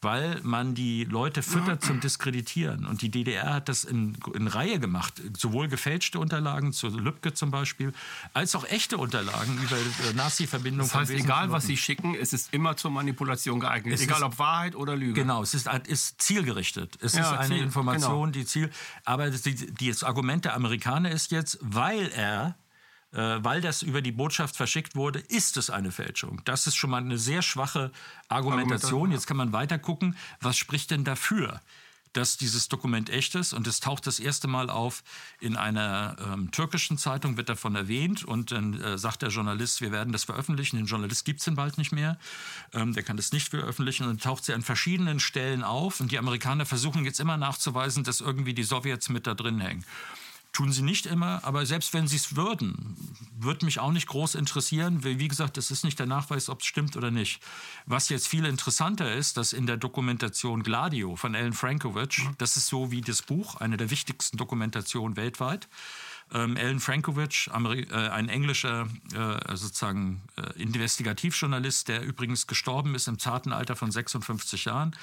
weil man die Leute füttert zum Diskreditieren. Und die DDR hat das in, in Reihe gemacht. Sowohl gefälschte Unterlagen zu Lübcke zum Beispiel, als auch echte Unterlagen über äh, Nazi-Verbindungen. Das heißt, egal was Sie schicken, es ist immer zur Manipulation geeignet. Es egal ob Wahrheit oder Lüge. Genau, es ist, ist zielgerichtet. Es ja, ist eine Ziel, Information, genau. die Ziel. Aber das, die, das Argument der Amerikaner ist jetzt, weil er weil das über die Botschaft verschickt wurde, ist es eine Fälschung. Das ist schon mal eine sehr schwache Argumentation. Jetzt kann man weiter gucken, was spricht denn dafür? dass dieses Dokument echt ist. Und es taucht das erste Mal auf in einer ähm, türkischen Zeitung, wird davon erwähnt. Und dann äh, sagt der Journalist, wir werden das veröffentlichen. Den Journalist gibt es dann bald nicht mehr. Ähm, der kann das nicht veröffentlichen. Und dann taucht sie an verschiedenen Stellen auf. Und die Amerikaner versuchen jetzt immer nachzuweisen, dass irgendwie die Sowjets mit da drin hängen. Tun sie nicht immer, aber selbst wenn sie es würden, würde mich auch nicht groß interessieren. Wie gesagt, es ist nicht der Nachweis, ob es stimmt oder nicht. Was jetzt viel interessanter ist, dass in der Dokumentation Gladio von Alan Frankovich, mhm. das ist so wie das Buch, eine der wichtigsten Dokumentationen weltweit, ähm, Alan Frankovich, Ameri äh, ein englischer äh, sozusagen äh, Investigativjournalist, der übrigens gestorben ist im zarten Alter von 56 Jahren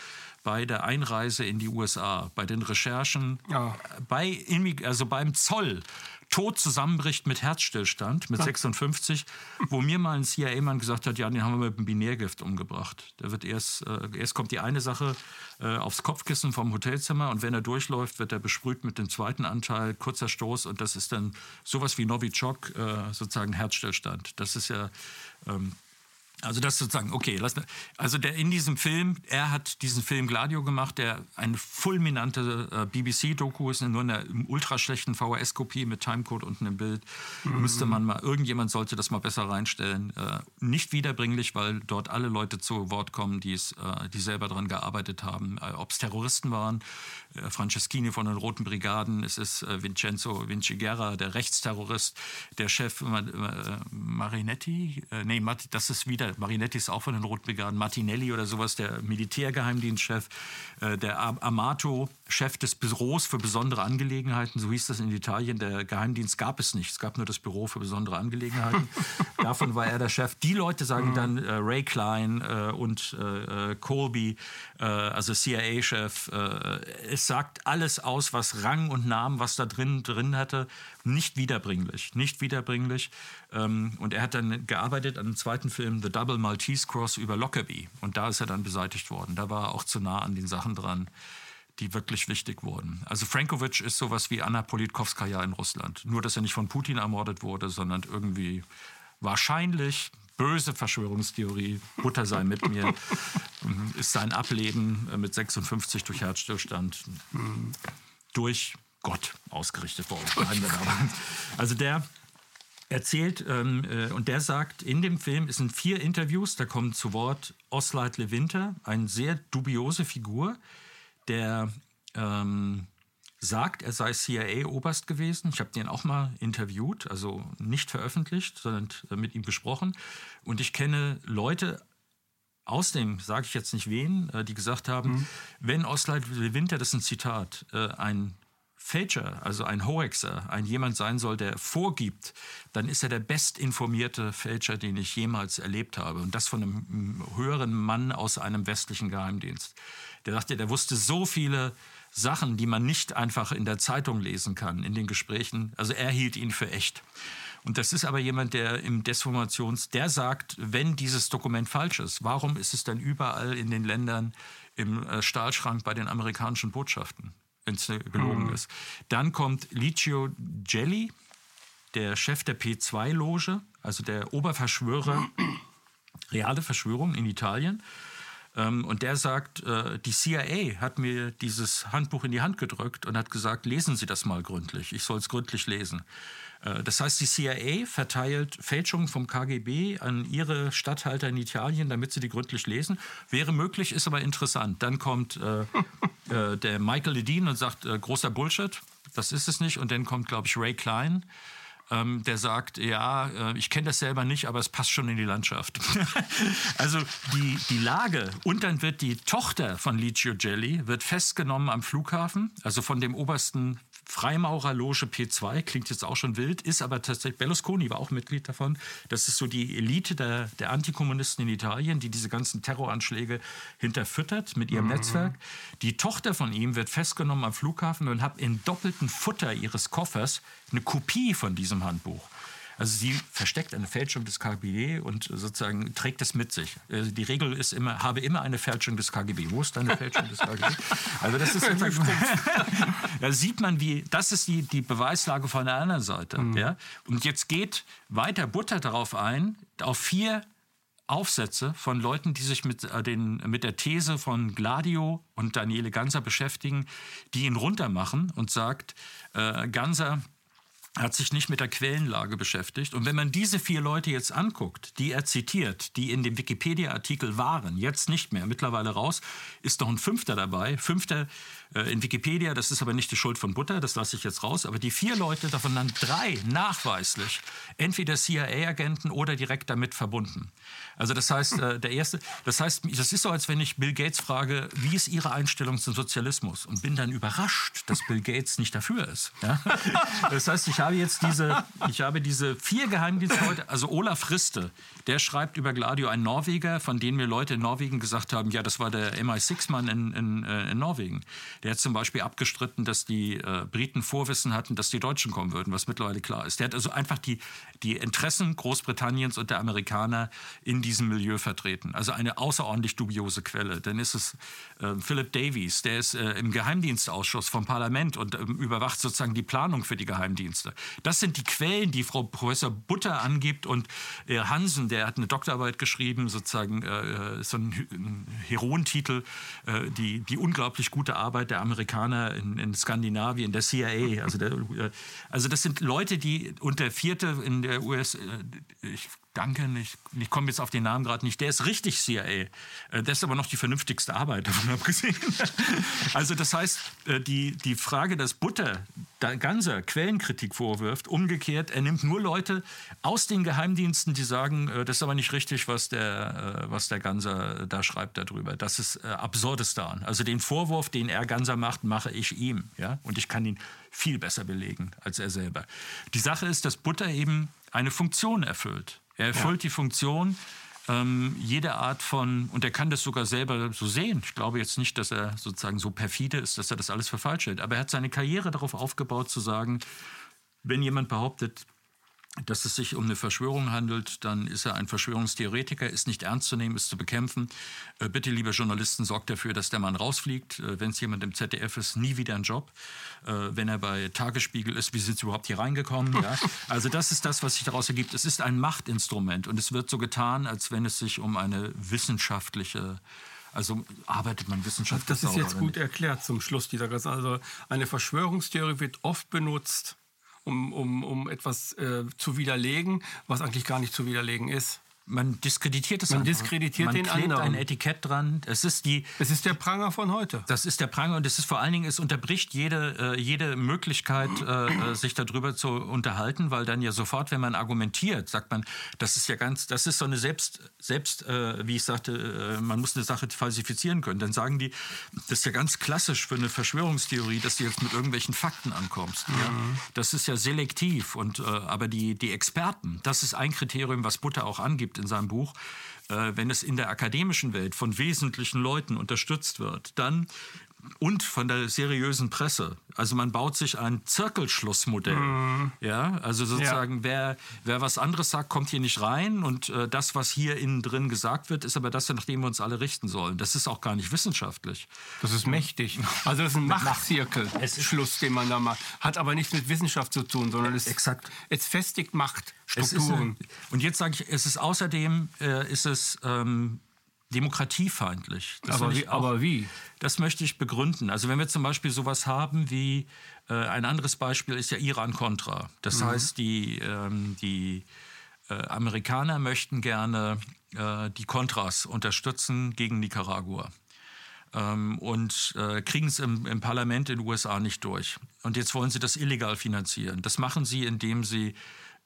bei der Einreise in die USA, bei den Recherchen, ja. bei, also beim Zoll tot zusammenbricht mit Herzstillstand, mit 56, wo mir mal ein CIA-Mann gesagt hat, ja, den haben wir mit einem Binärgift umgebracht. Da wird erst, äh, erst kommt die eine Sache äh, aufs Kopfkissen vom Hotelzimmer und wenn er durchläuft, wird er besprüht mit dem zweiten Anteil, kurzer Stoß und das ist dann sowas wie Novichok, äh, sozusagen Herzstillstand. Das ist ja ähm, also das sozusagen, okay, lass, also der in diesem Film, er hat diesen Film Gladio gemacht, der eine fulminante äh, BBC-Doku ist, nur in einer ultra schlechten VHS-Kopie mit Timecode unten im Bild. Mhm. Müsste man mal, irgendjemand sollte das mal besser reinstellen. Äh, nicht wiederbringlich, weil dort alle Leute zu Wort kommen, äh, die selber daran gearbeitet haben. Äh, Ob es Terroristen waren, äh, Franceschini von den Roten Brigaden, es ist äh, Vincenzo Vinciguerra, der Rechtsterrorist, der Chef Marinetti, nee, das ist wieder Marinetti ist auch von den Rotbrigaden, Martinelli oder sowas, der Militärgeheimdienstchef, äh, der Amato, Chef des Büros für besondere Angelegenheiten, so hieß das in Italien. Der Geheimdienst gab es nicht, es gab nur das Büro für besondere Angelegenheiten. Davon war er der Chef. Die Leute sagen dann äh, Ray Klein äh, und äh, äh Colby, äh, also CIA-Chef. es sagt alles aus, was Rang und Namen, was da drin, drin hatte, nicht wiederbringlich. Nicht wiederbringlich. Ähm, und er hat dann gearbeitet an einem zweiten Film, The Double Maltese Cross über Lockerbie. Und da ist er dann beseitigt worden. Da war er auch zu nah an den Sachen dran die wirklich wichtig wurden. Also Frankovic ist sowas wie Anna Politkovskaya in Russland. Nur, dass er nicht von Putin ermordet wurde, sondern irgendwie wahrscheinlich, böse Verschwörungstheorie, Butter sei mit mir, ist sein Ableben mit 56 durch Herzstillstand durch Gott ausgerichtet worden. Also der erzählt ähm, äh, und der sagt, in dem Film, es sind vier Interviews, da kommt zu Wort Osleit Lewinter, eine sehr dubiose Figur, der ähm, sagt, er sei CIA-Oberst gewesen. Ich habe den auch mal interviewt, also nicht veröffentlicht, sondern mit ihm besprochen. Und ich kenne Leute aus dem, sage ich jetzt nicht wen, äh, die gesagt haben, mhm. wenn Osleit Lewinter, das ist ein Zitat, äh, ein Fälscher, also ein Hoaxer, ein jemand sein soll, der vorgibt, dann ist er der bestinformierte Fälscher, den ich jemals erlebt habe. Und das von einem höheren Mann aus einem westlichen Geheimdienst. Der sagte, der wusste so viele Sachen, die man nicht einfach in der Zeitung lesen kann, in den Gesprächen. Also er hielt ihn für echt. Und das ist aber jemand, der im Desinformations, der sagt, wenn dieses Dokument falsch ist, warum ist es dann überall in den Ländern im äh, Stahlschrank bei den amerikanischen Botschaften? Wenn es gelogen mhm. ist. Dann kommt Licio Gelli, der Chef der P2-Loge, also der Oberverschwörer, reale Verschwörung in Italien. Ähm, und der sagt, äh, die CIA hat mir dieses Handbuch in die Hand gedrückt und hat gesagt, lesen Sie das mal gründlich. Ich soll es gründlich lesen. Äh, das heißt, die CIA verteilt Fälschungen vom KGB an ihre Statthalter in Italien, damit sie die gründlich lesen. Wäre möglich, ist aber interessant. Dann kommt äh, äh, der Michael Ledin und sagt, äh, großer Bullshit, das ist es nicht. Und dann kommt, glaube ich, Ray Klein. Ähm, der sagt, ja, äh, ich kenne das selber nicht, aber es passt schon in die Landschaft. also die, die Lage. Und dann wird die Tochter von Licio Jelly wird festgenommen am Flughafen, also von dem obersten Freimaurerloge P2, klingt jetzt auch schon wild, ist aber tatsächlich, Berlusconi war auch Mitglied davon. Das ist so die Elite der, der Antikommunisten in Italien, die diese ganzen Terroranschläge hinterfüttert mit ihrem mhm. Netzwerk. Die Tochter von ihm wird festgenommen am Flughafen und hat in doppelten Futter ihres Koffers eine Kopie von diesem Handbuch. Also sie versteckt eine Fälschung des KGB und sozusagen trägt es mit sich. Also die Regel ist immer, habe immer eine Fälschung des KGB. Wo ist deine Fälschung des KGB? Also das ist da sieht man, wie das ist die, die Beweislage von der anderen Seite. Mhm. Ja? Und jetzt geht weiter Butter darauf ein, auf vier Aufsätze von Leuten, die sich mit, äh, den, mit der These von Gladio und Daniele Ganser beschäftigen, die ihn runtermachen und sagt, äh, Ganser hat sich nicht mit der Quellenlage beschäftigt. Und wenn man diese vier Leute jetzt anguckt, die er zitiert, die in dem Wikipedia-Artikel waren, jetzt nicht mehr, mittlerweile raus, ist noch ein Fünfter dabei. Fünfter in Wikipedia, das ist aber nicht die Schuld von Butter, das lasse ich jetzt raus. Aber die vier Leute, davon dann drei nachweislich, entweder CIA-Agenten oder direkt damit verbunden. Also das heißt, äh, der erste, das heißt, das ist so, als wenn ich Bill Gates frage, wie ist Ihre Einstellung zum Sozialismus? Und bin dann überrascht, dass Bill Gates nicht dafür ist. Ja? Das heißt, ich habe jetzt diese, ich habe diese vier Geheimdienstleute, also Olaf Riste, der schreibt über Gladio, ein Norweger, von denen mir Leute in Norwegen gesagt haben, ja, das war der MI6-Mann in, in, äh, in, Norwegen. Der hat zum Beispiel abgestritten, dass die äh, Briten Vorwissen hatten, dass die Deutschen kommen würden, was mittlerweile klar ist. Der hat also einfach die, die Interessen Großbritanniens und der Amerikaner in diesem Milieu vertreten. Also eine außerordentlich dubiose Quelle. Dann ist es äh, Philip Davies, der ist äh, im Geheimdienstausschuss vom Parlament und ähm, überwacht sozusagen die Planung für die Geheimdienste. Das sind die Quellen, die Frau Professor Butter angibt und äh, Hansen, der hat eine Doktorarbeit geschrieben, sozusagen äh, so ein, Heroentitel, äh, die, die unglaublich gute Arbeit der Amerikaner in, in Skandinavien, der CIA. Also, der, äh, also das sind Leute, die und der vierte in der US, äh, ich Duncan, ich, ich komme jetzt auf den Namen gerade nicht, der ist richtig CIA. Äh, das ist aber noch die vernünftigste Arbeit, davon abgesehen. Also das heißt, die, die Frage, dass Butter der ganze Quellenkritik vorwirft, umgekehrt, er nimmt nur Leute aus den Geheimdiensten, die sagen, das ist aber nicht richtig, was der, was der Ganser da schreibt darüber. Das ist Absurdistan. Also den Vorwurf, den er Ganser macht, mache ich ihm. Ja? Und ich kann ihn viel besser belegen als er selber. Die Sache ist, dass Butter eben eine Funktion erfüllt. Er erfüllt ja. die Funktion, ähm, jede Art von, und er kann das sogar selber so sehen. Ich glaube jetzt nicht, dass er sozusagen so perfide ist, dass er das alles für falsch hält. Aber er hat seine Karriere darauf aufgebaut, zu sagen, wenn jemand behauptet, dass es sich um eine Verschwörung handelt, dann ist er ein Verschwörungstheoretiker, ist nicht ernst zu nehmen, ist zu bekämpfen. Äh, bitte, liebe Journalisten, sorgt dafür, dass der Mann rausfliegt. Äh, wenn es jemand im ZDF ist, nie wieder ein Job. Äh, wenn er bei Tagesspiegel ist, wie sind Sie überhaupt hier reingekommen? Ja? Also das ist das, was sich daraus ergibt. Es ist ein Machtinstrument und es wird so getan, als wenn es sich um eine wissenschaftliche also arbeitet man wissenschaftlich. Das ist jetzt gut erklärt zum Schluss dieser ganzen. Also eine Verschwörungstheorie wird oft benutzt, um, um, um etwas äh, zu widerlegen, was eigentlich gar nicht zu widerlegen ist. Man diskreditiert es Man einfach. diskreditiert man den klebt anderen. ein Etikett dran. Es ist die. Es ist der Pranger von heute. Das ist der Pranger und es ist vor allen Dingen, es unterbricht jede, äh, jede Möglichkeit, äh, äh, sich darüber zu unterhalten, weil dann ja sofort, wenn man argumentiert, sagt man, das ist ja ganz, das ist so eine selbst, selbst, äh, wie ich sagte, äh, man muss eine Sache falsifizieren können. Dann sagen die, das ist ja ganz klassisch für eine Verschwörungstheorie, dass du jetzt mit irgendwelchen Fakten ankommst. Mhm. Ja? Das ist ja selektiv und äh, aber die die Experten, das ist ein Kriterium, was Butter auch angibt in seinem Buch, äh, wenn es in der akademischen Welt von wesentlichen Leuten unterstützt wird, dann und von der seriösen Presse. Also man baut sich ein Zirkelschlussmodell. Mhm. Ja, also sozusagen, ja. wer, wer was anderes sagt, kommt hier nicht rein und äh, das, was hier innen drin gesagt wird, ist aber das, nach dem wir uns alle richten sollen. Das ist auch gar nicht wissenschaftlich. Das ist mächtig. Also das ist ein Machtzirkelschluss, den man da macht. Hat aber nichts mit Wissenschaft zu tun, sondern es, Exakt. es festigt Machtstrukturen. Ist, und jetzt sage ich, es ist außerdem äh, ist es ähm, demokratiefeindlich. Aber wie, auch, aber wie? Das möchte ich begründen. Also wenn wir zum Beispiel sowas haben wie, äh, ein anderes Beispiel ist ja Iran-Contra. Das mhm. heißt, die, ähm, die äh, Amerikaner möchten gerne äh, die Contras unterstützen gegen Nicaragua. Ähm, und äh, kriegen es im, im Parlament in den USA nicht durch. Und jetzt wollen sie das illegal finanzieren. Das machen sie, indem sie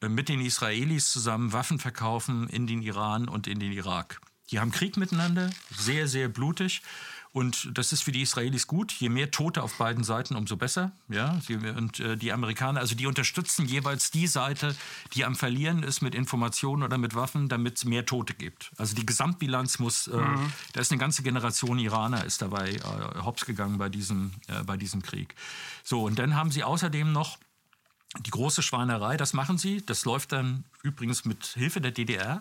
äh, mit den Israelis zusammen Waffen verkaufen in den Iran und in den Irak. Die haben Krieg miteinander, sehr, sehr blutig. Und das ist für die Israelis gut. Je mehr Tote auf beiden Seiten, umso besser. Ja, und äh, die Amerikaner, also die unterstützen jeweils die Seite, die am Verlieren ist mit Informationen oder mit Waffen, damit es mehr Tote gibt. Also die Gesamtbilanz muss, äh, mhm. da ist eine ganze Generation Iraner ist dabei äh, hops gegangen bei diesem, äh, bei diesem Krieg. So, und dann haben sie außerdem noch die große Schweinerei, das machen sie. Das läuft dann übrigens mit Hilfe der DDR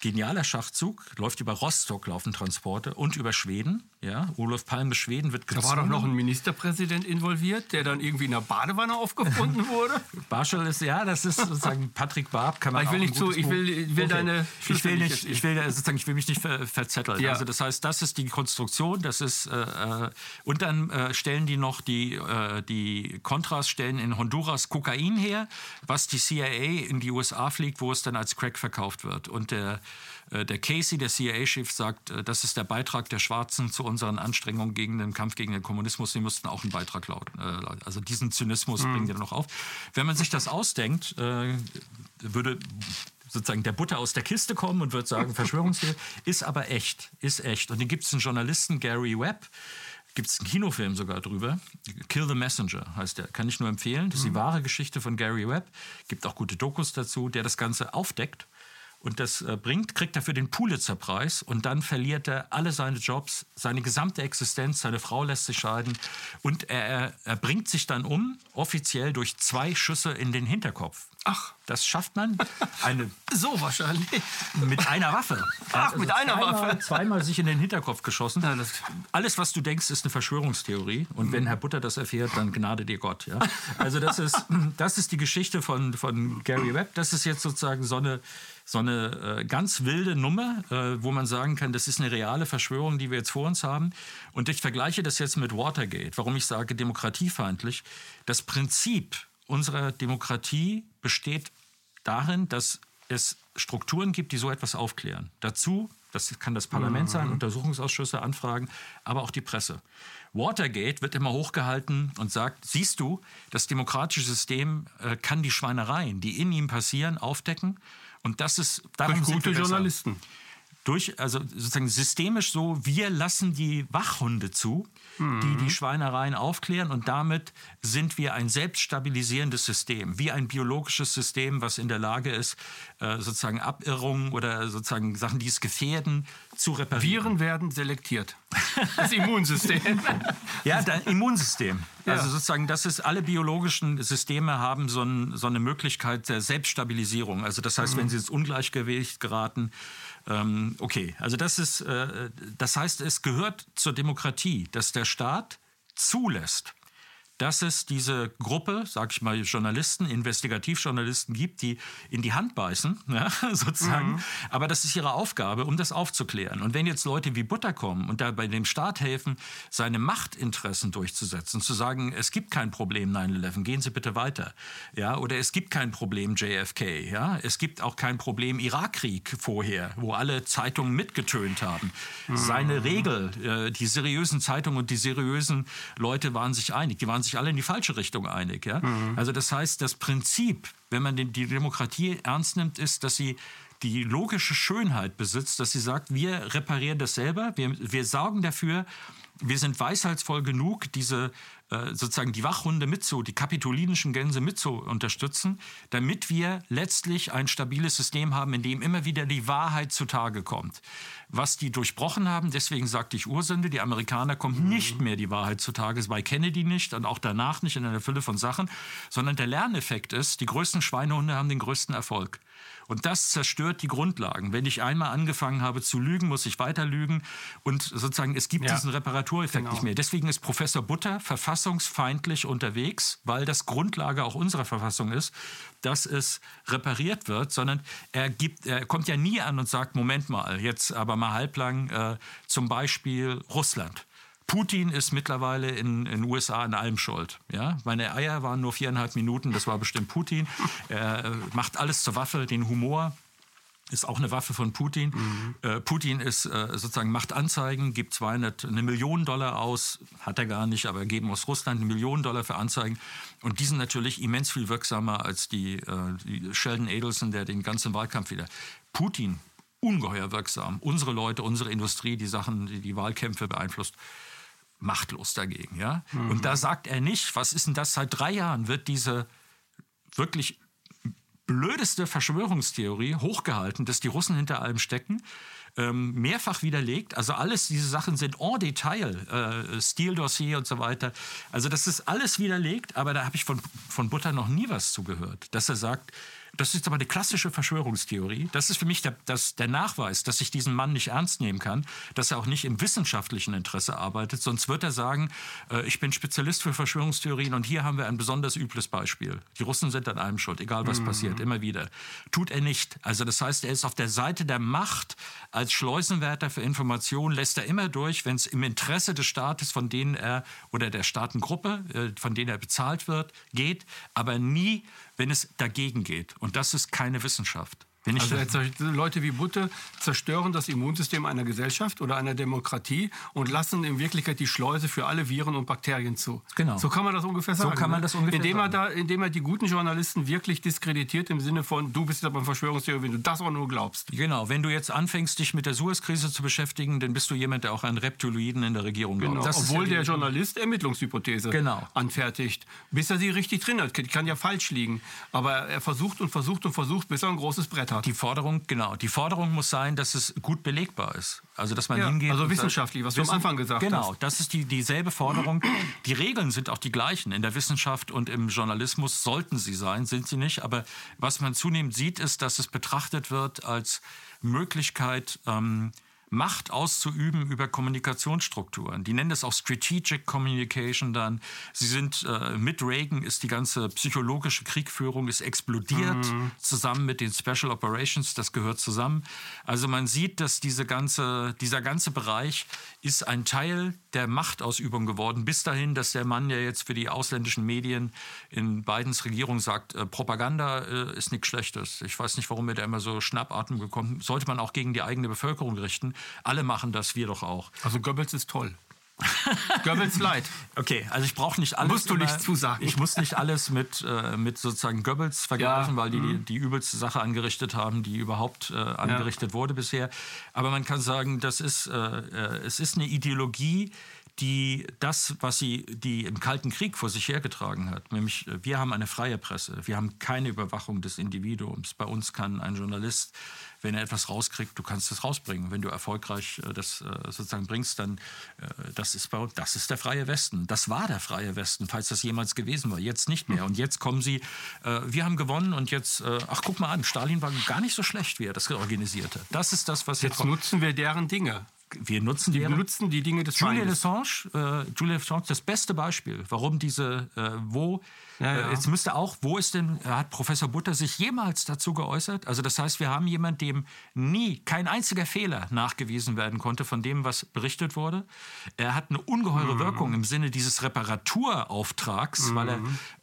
genialer Schachzug, läuft über Rostock laufen Transporte und über Schweden. Ja, Olof Palme Schweden wird gezwungen. Da war doch noch ein Ministerpräsident involviert, der dann irgendwie in der Badewanne aufgefunden wurde. Barschel ist ja, das ist sozusagen Patrick Barb kann man ich will nicht zu, ich will, ich will okay. deine ich will nicht, ich will sozusagen, ich will mich nicht ver verzetteln. Ja. Also das heißt, das ist die Konstruktion, das ist äh, äh, und dann äh, stellen die noch die äh, die Contras stellen in Honduras Kokain her, was die CIA in die USA fliegt, wo es dann als Crack verkauft wird und der äh, der Casey, der CIA-Chef, sagt, äh, das ist der Beitrag der Schwarzen zu unseren Anstrengungen gegen den Kampf gegen den Kommunismus. Sie müssten auch einen Beitrag lauten. Äh, also diesen Zynismus mhm. bringen die noch auf. Wenn man sich das ausdenkt, würde sozusagen der Butter aus der Kiste kommen und würde sagen, Verschwörungstheorie ist aber echt, ist echt. Und dann gibt es einen Journalisten, Gary Webb, gibt es einen Kinofilm sogar drüber. Kill the Messenger heißt der. Kann ich nur empfehlen. Das ist die mhm. wahre Geschichte von Gary Webb. Gibt auch gute Dokus dazu, der das Ganze aufdeckt und das äh, bringt, kriegt er für den Pulitzer-Preis und dann verliert er alle seine Jobs, seine gesamte Existenz, seine Frau lässt sich scheiden und er, er bringt sich dann um, offiziell durch zwei Schüsse in den Hinterkopf. Ach. Das schafft man. Eine, so wahrscheinlich. Mit einer Waffe. Ach, also mit einer zweimal, Waffe. Zweimal sich in den Hinterkopf geschossen. Ja, Alles, was du denkst, ist eine Verschwörungstheorie. Und wenn Herr Butter das erfährt, dann gnade dir Gott. Ja? Also das ist, das ist die Geschichte von, von Gary Webb. Das ist jetzt sozusagen so eine so eine äh, ganz wilde Nummer, äh, wo man sagen kann, das ist eine reale Verschwörung, die wir jetzt vor uns haben. Und ich vergleiche das jetzt mit Watergate. Warum ich sage demokratiefeindlich. Das Prinzip unserer Demokratie besteht darin, dass es Strukturen gibt, die so etwas aufklären. Dazu, das kann das Parlament sein, mhm. Untersuchungsausschüsse, Anfragen, aber auch die Presse. Watergate wird immer hochgehalten und sagt, siehst du, das demokratische System äh, kann die Schweinereien, die in ihm passieren, aufdecken und das ist darum Durch gute Journalisten. Durch, also sozusagen systemisch so, wir lassen die Wachhunde zu, mhm. die die Schweinereien aufklären und damit sind wir ein selbststabilisierendes System, wie ein biologisches System, was in der Lage ist, äh, sozusagen Abirrungen oder sozusagen Sachen, die es gefährden, zu reparieren. Viren werden selektiert. Das Immunsystem. ja, das Immunsystem. Ja. Also sozusagen, das ist, alle biologischen Systeme haben so, ein, so eine Möglichkeit der Selbststabilisierung. Also das heißt, mhm. wenn sie ins Ungleichgewicht geraten, ähm, okay. Also das ist, äh, das heißt, es gehört zur Demokratie, dass der Staat zulässt, dass es diese Gruppe, sag ich mal, Journalisten, Investigativjournalisten gibt, die in die Hand beißen, ja, sozusagen. Mhm. Aber das ist ihre Aufgabe, um das aufzuklären. Und wenn jetzt Leute wie Butter kommen und da bei dem Staat helfen, seine Machtinteressen durchzusetzen, zu sagen, es gibt kein Problem 9-11, gehen Sie bitte weiter. Ja, oder es gibt kein Problem JFK. Ja, es gibt auch kein Problem Irakkrieg vorher, wo alle Zeitungen mitgetönt haben. Mhm. Seine Regel, äh, die seriösen Zeitungen und die seriösen Leute waren sich einig. Die waren sich alle in die falsche Richtung einig. Ja? Mhm. Also das heißt, das Prinzip, wenn man die Demokratie ernst nimmt, ist, dass sie die logische Schönheit besitzt, dass sie sagt, wir reparieren das selber, wir, wir sorgen dafür, wir sind weisheitsvoll genug, diese äh, sozusagen die Wachhunde mit zu, die kapitolinischen Gänse mit zu unterstützen, damit wir letztlich ein stabiles System haben, in dem immer wieder die Wahrheit zutage kommt. Was die durchbrochen haben, deswegen sagte ich Ursünde, die Amerikaner kommt mhm. nicht mehr die Wahrheit zutage, bei Kennedy nicht und auch danach nicht in einer Fülle von Sachen, sondern der Lerneffekt ist, die größten Schweinehunde haben den größten Erfolg. Und das zerstört die Grundlagen. Wenn ich einmal angefangen habe zu lügen, muss ich weiter lügen. Und sozusagen, es gibt ja. diesen Reparatureffekt genau. nicht mehr. Deswegen ist Professor Butter verfassungsfeindlich unterwegs, weil das Grundlage auch unserer Verfassung ist, dass es repariert wird, sondern er, gibt, er kommt ja nie an und sagt, Moment mal, jetzt aber mal halblang äh, zum Beispiel Russland. Putin ist mittlerweile in den USA an allem schuld. Ja? Meine Eier waren nur viereinhalb Minuten, das war bestimmt Putin. Er äh, macht alles zur Waffe, den Humor ist auch eine Waffe von Putin. Mhm. Äh, Putin ist äh, sozusagen macht Anzeigen, gibt 200 eine Million Dollar aus, hat er gar nicht, aber geben aus Russland eine Million Dollar für Anzeigen und die sind natürlich immens viel wirksamer als die, äh, die Sheldon Adelson, der den ganzen Wahlkampf wieder. Putin ungeheuer wirksam. Unsere Leute, unsere Industrie, die Sachen, die die Wahlkämpfe beeinflusst. Machtlos dagegen. Ja? Mhm. Und da sagt er nicht, was ist denn das? Seit drei Jahren wird diese wirklich blödeste Verschwörungstheorie hochgehalten, dass die Russen hinter allem stecken ähm, mehrfach widerlegt. Also alles diese Sachen sind en Detail, äh, Stildossier und so weiter. Also das ist alles widerlegt, aber da habe ich von, von Butter noch nie was zugehört, dass er sagt, das ist aber eine klassische Verschwörungstheorie. Das ist für mich der, das, der Nachweis, dass ich diesen Mann nicht ernst nehmen kann, dass er auch nicht im wissenschaftlichen Interesse arbeitet. Sonst wird er sagen, äh, ich bin Spezialist für Verschwörungstheorien und hier haben wir ein besonders übles Beispiel. Die Russen sind an allem schuld, egal was mhm. passiert, immer wieder. Tut er nicht. Also das heißt, er ist auf der Seite der Macht als Schleusenwärter für Informationen, lässt er immer durch, wenn es im Interesse des Staates, von denen er oder der Staatengruppe, äh, von denen er bezahlt wird, geht, aber nie wenn es dagegen geht. Und das ist keine Wissenschaft. Also Leute wie Butte zerstören das Immunsystem einer Gesellschaft oder einer Demokratie und lassen in Wirklichkeit die Schleuse für alle Viren und Bakterien zu. Genau. So kann man das ungefähr sagen. So kann man ne? das ungefähr indem sagen. Er da, indem er die guten Journalisten wirklich diskreditiert im Sinne von, du bist ja beim Verschwörungstheorie, wenn du das auch nur glaubst. Genau. Wenn du jetzt anfängst, dich mit der Suez-Krise zu beschäftigen, dann bist du jemand, der auch an Reptiloiden in der Regierung glaubt. Genau. Obwohl ja der Journalist Ermittlungshypothese genau. anfertigt, bis er sie richtig drin hat. Die kann ja falsch liegen. Aber er versucht und versucht und versucht, bis er ein großes Brett hat. Die Forderung, genau, die Forderung muss sein, dass es gut belegbar ist. Also dass man ja, hingeht. Also wissenschaftlich, was du am Anfang gesagt genau, hast. Genau, das ist die, dieselbe Forderung. Die Regeln sind auch die gleichen. In der Wissenschaft und im Journalismus sollten sie sein, sind sie nicht. Aber was man zunehmend sieht, ist, dass es betrachtet wird als Möglichkeit, ähm, Macht auszuüben über Kommunikationsstrukturen. Die nennen das auch Strategic Communication dann. Sie sind äh, mit Reagan ist die ganze psychologische Kriegführung ist explodiert mhm. zusammen mit den Special Operations. Das gehört zusammen. Also man sieht, dass diese ganze, dieser ganze Bereich ist ein Teil der Machtausübung geworden. Bis dahin, dass der Mann ja jetzt für die ausländischen Medien in Bidens Regierung sagt, äh, Propaganda äh, ist nichts Schlechtes. Ich weiß nicht, warum er da immer so Schnappatmung bekommt. Sollte man auch gegen die eigene Bevölkerung richten. Alle machen das, wir doch auch. Also Goebbels ist toll. Goebbels leid. Okay, also ich brauche nicht alles. Musst du nicht zusagen. Ich muss nicht alles mit, äh, mit sozusagen Goebbels vergleichen, ja. weil die, die, mhm. die übelste Sache angerichtet haben, die überhaupt äh, angerichtet ja. wurde bisher. Aber man kann sagen, das ist, äh, äh es ist eine Ideologie, die das, was sie die im Kalten Krieg vor sich hergetragen hat, nämlich äh, wir haben eine freie Presse, wir haben keine Überwachung des Individuums. Bei uns kann ein Journalist, wenn er etwas rauskriegt, du kannst es rausbringen. Wenn du erfolgreich äh, das äh, sozusagen bringst, dann das ist bei, das ist der freie Westen. Das war der freie Westen, falls das jemals gewesen war. Jetzt nicht mehr. Und jetzt kommen sie, wir haben gewonnen und jetzt, ach guck mal an, Stalin war gar nicht so schlecht, wie er das organisiert hat. Das ist das, was jetzt nutzen wir deren Dinge wir nutzen die, benutzen die Dinge des Julian Assange, äh, Julian Assange, das beste Beispiel, warum diese, äh, wo ja, ja. Äh, jetzt müsste auch, wo ist denn, hat Professor Butter sich jemals dazu geäußert? Also das heißt, wir haben jemanden, dem nie kein einziger Fehler nachgewiesen werden konnte von dem, was berichtet wurde. Er hat eine ungeheure mhm. Wirkung im Sinne dieses Reparaturauftrags, mhm. weil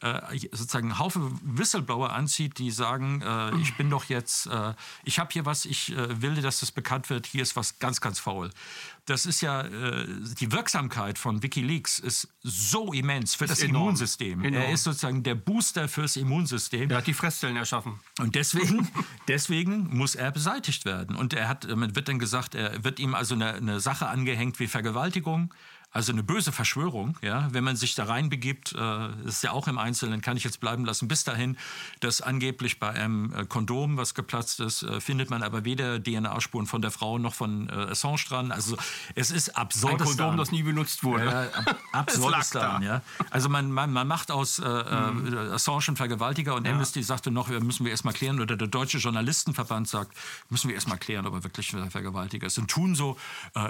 er äh, sozusagen einen Haufen Whistleblower anzieht, die sagen, äh, ich bin doch jetzt, äh, ich habe hier was, ich will, dass das bekannt wird, hier ist was ganz, ganz faul das ist ja, äh, die Wirksamkeit von Wikileaks ist so immens für das enorm. Immunsystem. Enorm. Er ist sozusagen der Booster fürs Immunsystem. Er hat die Fresszellen erschaffen. Und deswegen, deswegen muss er beseitigt werden. Und er hat, wird dann gesagt, er wird ihm also eine, eine Sache angehängt wie Vergewaltigung. Also eine böse Verschwörung, ja, wenn man sich da reinbegibt, äh, ist ja auch im Einzelnen, kann ich jetzt bleiben lassen, bis dahin, dass angeblich bei einem äh, Kondom, was geplatzt ist, äh, findet man aber weder DNA-Spuren von der Frau noch von äh, Assange dran. Also es ist absurd. Ein Kondom, das nie benutzt wurde. Ja, ab, absurdistan, ja. Also man, man, man macht aus äh, mhm. Assange einen Vergewaltiger und ja. Amnesty sagte noch, müssen wir erstmal klären, oder der Deutsche Journalistenverband sagt, müssen wir erstmal klären, ob er wirklich ein Vergewaltiger ist. Und tun so,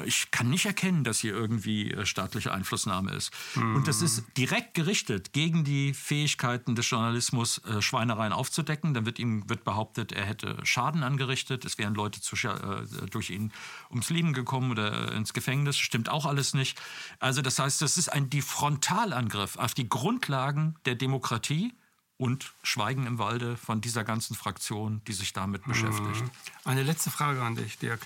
ich kann nicht erkennen, dass hier irgendwie staatliche Einflussnahme ist. Mhm. Und das ist direkt gerichtet gegen die Fähigkeiten des Journalismus, äh, Schweinereien aufzudecken. Dann wird ihm wird behauptet, er hätte Schaden angerichtet. Es wären Leute zu, äh, durch ihn ums Leben gekommen oder ins Gefängnis. Stimmt auch alles nicht. Also das heißt, das ist ein die Frontalangriff auf die Grundlagen der Demokratie und Schweigen im Walde von dieser ganzen Fraktion, die sich damit beschäftigt. Eine letzte Frage an dich, Dirk.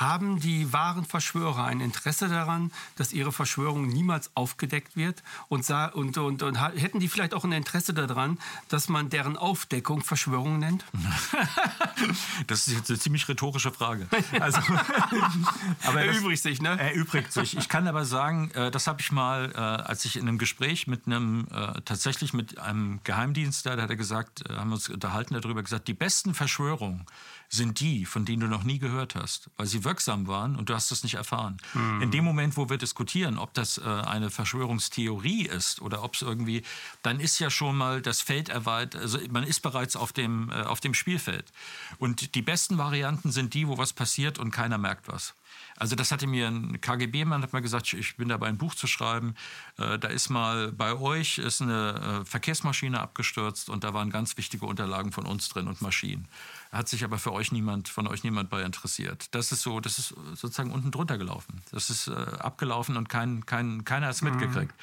Haben die wahren Verschwörer ein Interesse daran, dass ihre Verschwörung niemals aufgedeckt wird? Und, und, und, und hätten die vielleicht auch ein Interesse daran, dass man deren Aufdeckung Verschwörung nennt? das ist jetzt eine ziemlich rhetorische Frage. Also, aber erübrigt sich, ne? Erübrigt sich. Ich kann aber sagen, äh, das habe ich mal, äh, als ich in einem Gespräch mit einem, äh, tatsächlich mit einem Geheimdienst, da hat er gesagt, haben wir uns unterhalten darüber, gesagt, die besten Verschwörungen sind die, von denen du noch nie gehört hast, weil sie wirksam waren und du hast es nicht erfahren. Mhm. In dem Moment, wo wir diskutieren, ob das äh, eine Verschwörungstheorie ist oder ob es irgendwie, dann ist ja schon mal das Feld erweitert, also man ist bereits auf dem, äh, auf dem Spielfeld. Und die besten Varianten sind die, wo was passiert und keiner merkt was. Also das hatte mir ein KGB-Mann hat mal gesagt, ich bin dabei ein Buch zu schreiben. Äh, da ist mal bei euch ist eine äh, Verkehrsmaschine abgestürzt und da waren ganz wichtige Unterlagen von uns drin und Maschinen. Hat sich aber für euch niemand, von euch niemand bei interessiert. Das ist so, das ist sozusagen unten drunter gelaufen. Das ist äh, abgelaufen und kein, kein, keiner hat es mhm. mitgekriegt.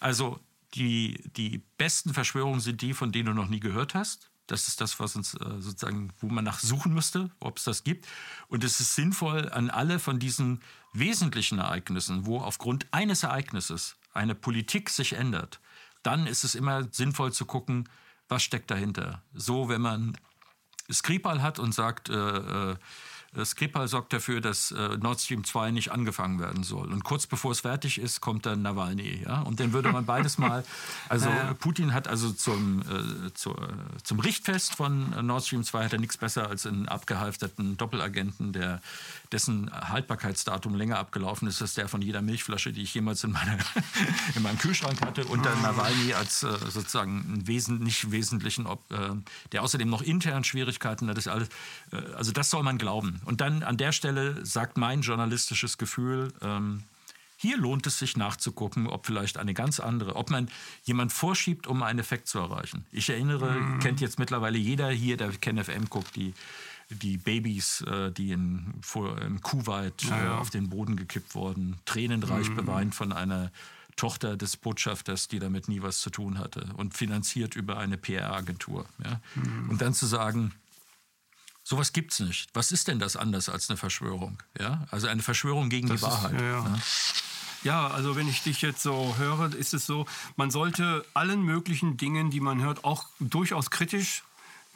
Also die, die besten Verschwörungen sind die, von denen du noch nie gehört hast. Das ist das, was uns äh, sozusagen, wo man nach suchen müsste, ob es das gibt. Und es ist sinnvoll, an alle von diesen wesentlichen Ereignissen, wo aufgrund eines Ereignisses eine Politik sich ändert, dann ist es immer sinnvoll zu gucken, was steckt dahinter. So, wenn man Skripal hat und sagt, äh, äh, Skripal sorgt dafür, dass äh, Nord Stream 2 nicht angefangen werden soll. Und kurz bevor es fertig ist, kommt dann Nawalny. Ja? Und dann würde man beides mal, also ja. Putin hat also zum, äh, zu, äh, zum Richtfest von Nord Stream 2 hat er nichts besser als einen abgehalfterten Doppelagenten, der, dessen Haltbarkeitsdatum länger abgelaufen ist als der von jeder Milchflasche, die ich jemals in, meine, in meinem Kühlschrank hatte. Und dann Nawalny als äh, sozusagen einen wesen, nicht wesentlichen, ob, äh, der außerdem noch intern Schwierigkeiten hat. Das alles, äh, also das soll man glauben. Und dann an der Stelle sagt mein journalistisches Gefühl, ähm, hier lohnt es sich nachzugucken, ob vielleicht eine ganz andere, ob man jemand vorschiebt, um einen Effekt zu erreichen. Ich erinnere, mhm. kennt jetzt mittlerweile jeder hier, der KenFM guckt, die, die Babys, äh, die in, vor, in Kuwait ja. Äh, auf den Boden gekippt wurden, tränenreich mhm. beweint von einer Tochter des Botschafters, die damit nie was zu tun hatte und finanziert über eine PR-Agentur. Ja? Mhm. Und dann zu sagen, Sowas gibt es nicht. Was ist denn das anders als eine Verschwörung? Ja? Also eine Verschwörung gegen das die Wahrheit. Ist, ja, ja. Ne? ja, also wenn ich dich jetzt so höre, ist es so, man sollte allen möglichen Dingen, die man hört, auch durchaus kritisch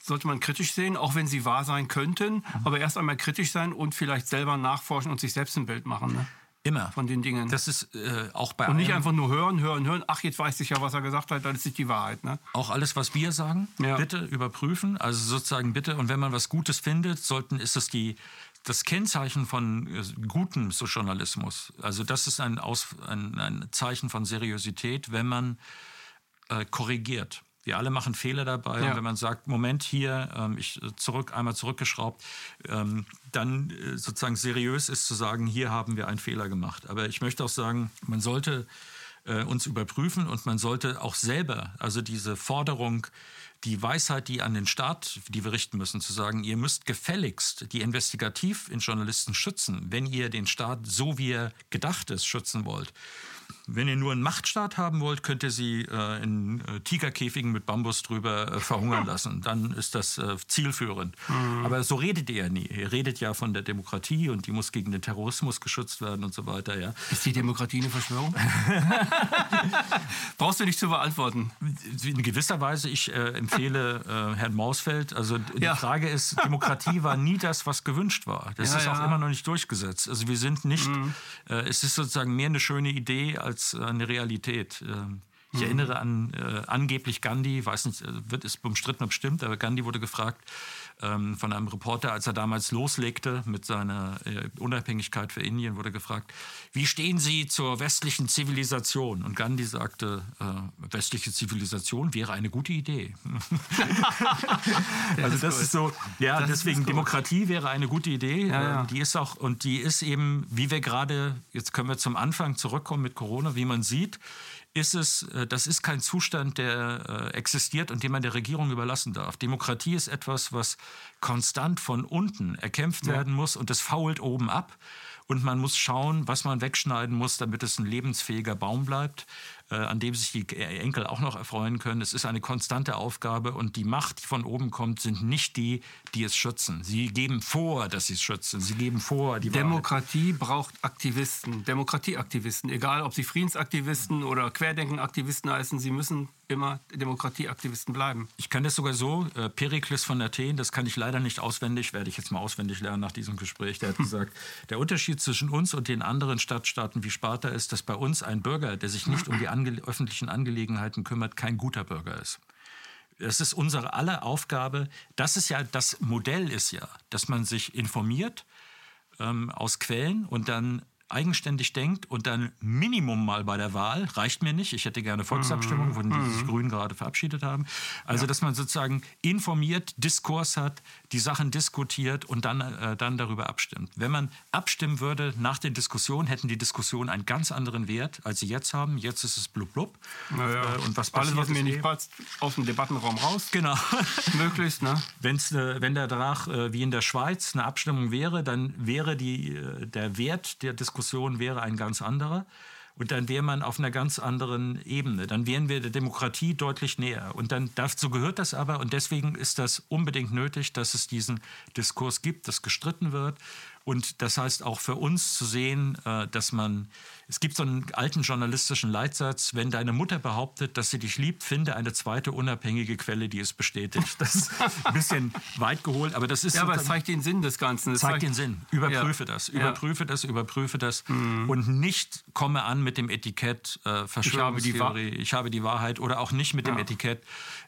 sollte man kritisch sehen, auch wenn sie wahr sein könnten, mhm. aber erst einmal kritisch sein und vielleicht selber nachforschen und sich selbst ein Bild machen. Ne? Immer. Von den Dingen. Das ist äh, auch bei Und nicht einfach nur hören, hören, hören. Ach, jetzt weiß ich ja, was er gesagt hat, dann ist nicht die Wahrheit. Ne? Auch alles, was wir sagen, ja. bitte überprüfen. Also sozusagen bitte. Und wenn man was Gutes findet, sollten, ist es die, das Kennzeichen von äh, gutem Journalismus. Also das ist ein, Aus, ein, ein Zeichen von Seriosität, wenn man äh, korrigiert. Wir alle machen Fehler dabei. Ja. Und wenn man sagt, Moment hier, ähm, ich äh, zurück, einmal zurückgeschraubt, ähm, dann äh, sozusagen seriös ist zu sagen, hier haben wir einen Fehler gemacht. Aber ich möchte auch sagen, man sollte äh, uns überprüfen und man sollte auch selber, also diese Forderung, die Weisheit, die an den Staat, die wir richten müssen, zu sagen, ihr müsst gefälligst die investigativ in Journalisten schützen, wenn ihr den Staat so wie er gedacht ist schützen wollt. Wenn ihr nur einen Machtstaat haben wollt, könnt ihr sie äh, in äh, Tigerkäfigen mit Bambus drüber äh, verhungern lassen. Dann ist das äh, zielführend. Mhm. Aber so redet ihr ja nie. Ihr redet ja von der Demokratie und die muss gegen den Terrorismus geschützt werden und so weiter. Ja. Ist die Demokratie eine Verschwörung? Brauchst du nicht zu beantworten. In gewisser Weise, ich äh, empfehle äh, Herrn Mausfeld. Also die ja. Frage ist, Demokratie war nie das, was gewünscht war. Das ja, ist auch immer noch nicht durchgesetzt. Also wir sind nicht, mhm. es ist sozusagen mehr eine schöne Idee als eine Realität. Ähm, ich mhm. erinnere an äh, angeblich Gandhi, weiß nicht, äh, wird es umstritten, ob stimmt, aber Gandhi wurde gefragt ähm, von einem Reporter, als er damals loslegte mit seiner äh, Unabhängigkeit für Indien, wurde gefragt, wie stehen Sie zur westlichen Zivilisation? Und Gandhi sagte, äh, westliche Zivilisation wäre eine gute Idee. also das ist so, ja, das deswegen Demokratie wäre eine gute Idee. Ja, ja. Die ist auch, und die ist eben, wie wir gerade, jetzt können wir zum Anfang zurückkommen mit Corona, wie man sieht, ist es, äh, das ist kein Zustand, der äh, existiert und den man der Regierung überlassen darf. Demokratie ist etwas, was konstant von unten erkämpft ja. werden muss und es fault oben ab. Und man muss schauen, was man wegschneiden muss, damit es ein lebensfähiger Baum bleibt. Äh, an dem sich die Enkel auch noch erfreuen können. Es ist eine konstante Aufgabe und die Macht, die von oben kommt, sind nicht die, die es schützen. Sie geben vor, dass sie es schützen. Sie geben vor, die Demokratie Wahrheit. braucht Aktivisten, Demokratieaktivisten, egal ob sie Friedensaktivisten oder Querdenkenaktivisten heißen, sie müssen immer Demokratieaktivisten bleiben. Ich kann das sogar so, äh, Perikles von Athen, das kann ich leider nicht auswendig, werde ich jetzt mal auswendig lernen nach diesem Gespräch. Der hat gesagt, der Unterschied zwischen uns und den anderen Stadtstaaten wie Sparta ist, dass bei uns ein Bürger, der sich nicht um die ange öffentlichen Angelegenheiten kümmert, kein guter Bürger ist. Das ist unsere aller Aufgabe. Das ist ja, das Modell ist ja, dass man sich informiert ähm, aus Quellen und dann eigenständig denkt und dann Minimum mal bei der Wahl, reicht mir nicht, ich hätte gerne Volksabstimmung, von der sich mhm. Grünen gerade verabschiedet haben. Also, ja. dass man sozusagen informiert, Diskurs hat, die Sachen diskutiert und dann, äh, dann darüber abstimmt. Wenn man abstimmen würde nach den Diskussionen, hätten die Diskussionen einen ganz anderen Wert, als sie jetzt haben. Jetzt ist es blub blub. Naja. Äh, und was Alles, was mir nicht passt, aus dem Debattenraum raus. Genau. Möglichst, ne? Wenn's, äh, wenn der danach, äh, wie in der Schweiz, eine Abstimmung wäre, dann wäre die, äh, der Wert der Diskussion Diskussion wäre ein ganz anderer. Und dann wäre man auf einer ganz anderen Ebene. Dann wären wir der Demokratie deutlich näher. Und dann dazu gehört das aber. Und deswegen ist das unbedingt nötig, dass es diesen Diskurs gibt, dass gestritten wird. Und das heißt auch für uns zu sehen, äh, dass man es gibt so einen alten journalistischen Leitsatz, wenn deine Mutter behauptet, dass sie dich liebt, finde eine zweite unabhängige Quelle, die es bestätigt. Das ist ein bisschen weit geholt, aber das ist... Ja, aber es zeigt den Sinn des Ganzen. Es zeigt den Sinn. Überprüfe ja. das, überprüfe ja. das, überprüfe das mhm. und nicht komme an mit dem Etikett äh, Verschwörungstheorie, ich, ich habe die Wahrheit oder auch nicht mit ja. dem Etikett,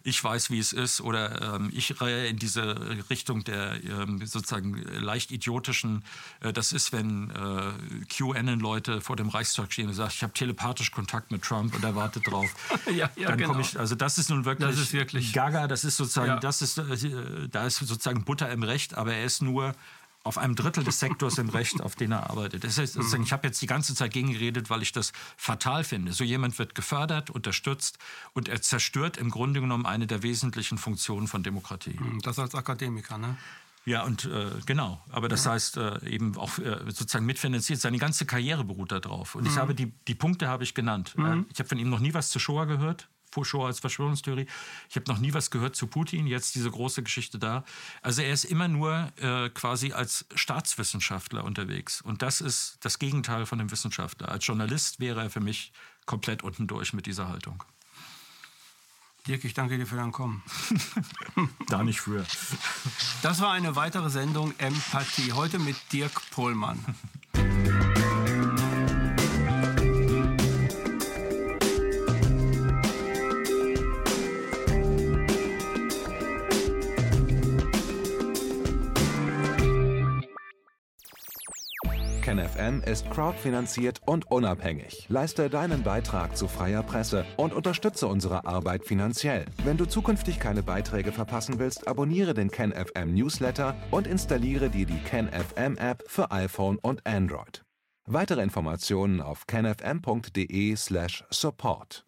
ich weiß, wie es ist oder ähm, ich reihe in diese Richtung der ähm, sozusagen leicht idiotischen, äh, das ist, wenn äh, QAnon-Leute vor dem Reichs Reichstag stehen und sagt, ich habe telepathisch Kontakt mit Trump und er wartet drauf. ja, ja, dann genau. ich, also das ist nun wirklich, das ist wirklich Gaga, das ist sozusagen, ja. das ist, äh, da ist sozusagen Butter im Recht, aber er ist nur auf einem Drittel des Sektors im Recht, auf den er arbeitet. Das heißt, sozusagen, ich habe jetzt die ganze Zeit gegengeredet, weil ich das fatal finde. So jemand wird gefördert, unterstützt und er zerstört im Grunde genommen eine der wesentlichen Funktionen von Demokratie. Das als Akademiker, ne? Ja, und äh, genau. Aber das ja. heißt äh, eben auch äh, sozusagen mitfinanziert. Seine ganze Karriere beruht darauf. Und mhm. ich habe die, die Punkte habe ich genannt. Äh, mhm. ich habe von ihm noch nie was zu Shoah gehört. Vor Shoah als Verschwörungstheorie. Ich habe noch nie was gehört zu Putin. Jetzt diese große Geschichte da. Also er ist immer nur äh, quasi als Staatswissenschaftler unterwegs. Und das ist das Gegenteil von dem Wissenschaftler. Als Journalist wäre er für mich komplett unten durch mit dieser Haltung. Dirk, ich danke dir für dein Kommen. da nicht für. Das war eine weitere Sendung Empathie. Heute mit Dirk Pohlmann. KenFM ist crowdfinanziert und unabhängig. Leiste deinen Beitrag zu freier Presse und unterstütze unsere Arbeit finanziell. Wenn du zukünftig keine Beiträge verpassen willst, abonniere den KenFM Newsletter und installiere dir die KenFM App für iPhone und Android. Weitere Informationen auf kenfm.de/support.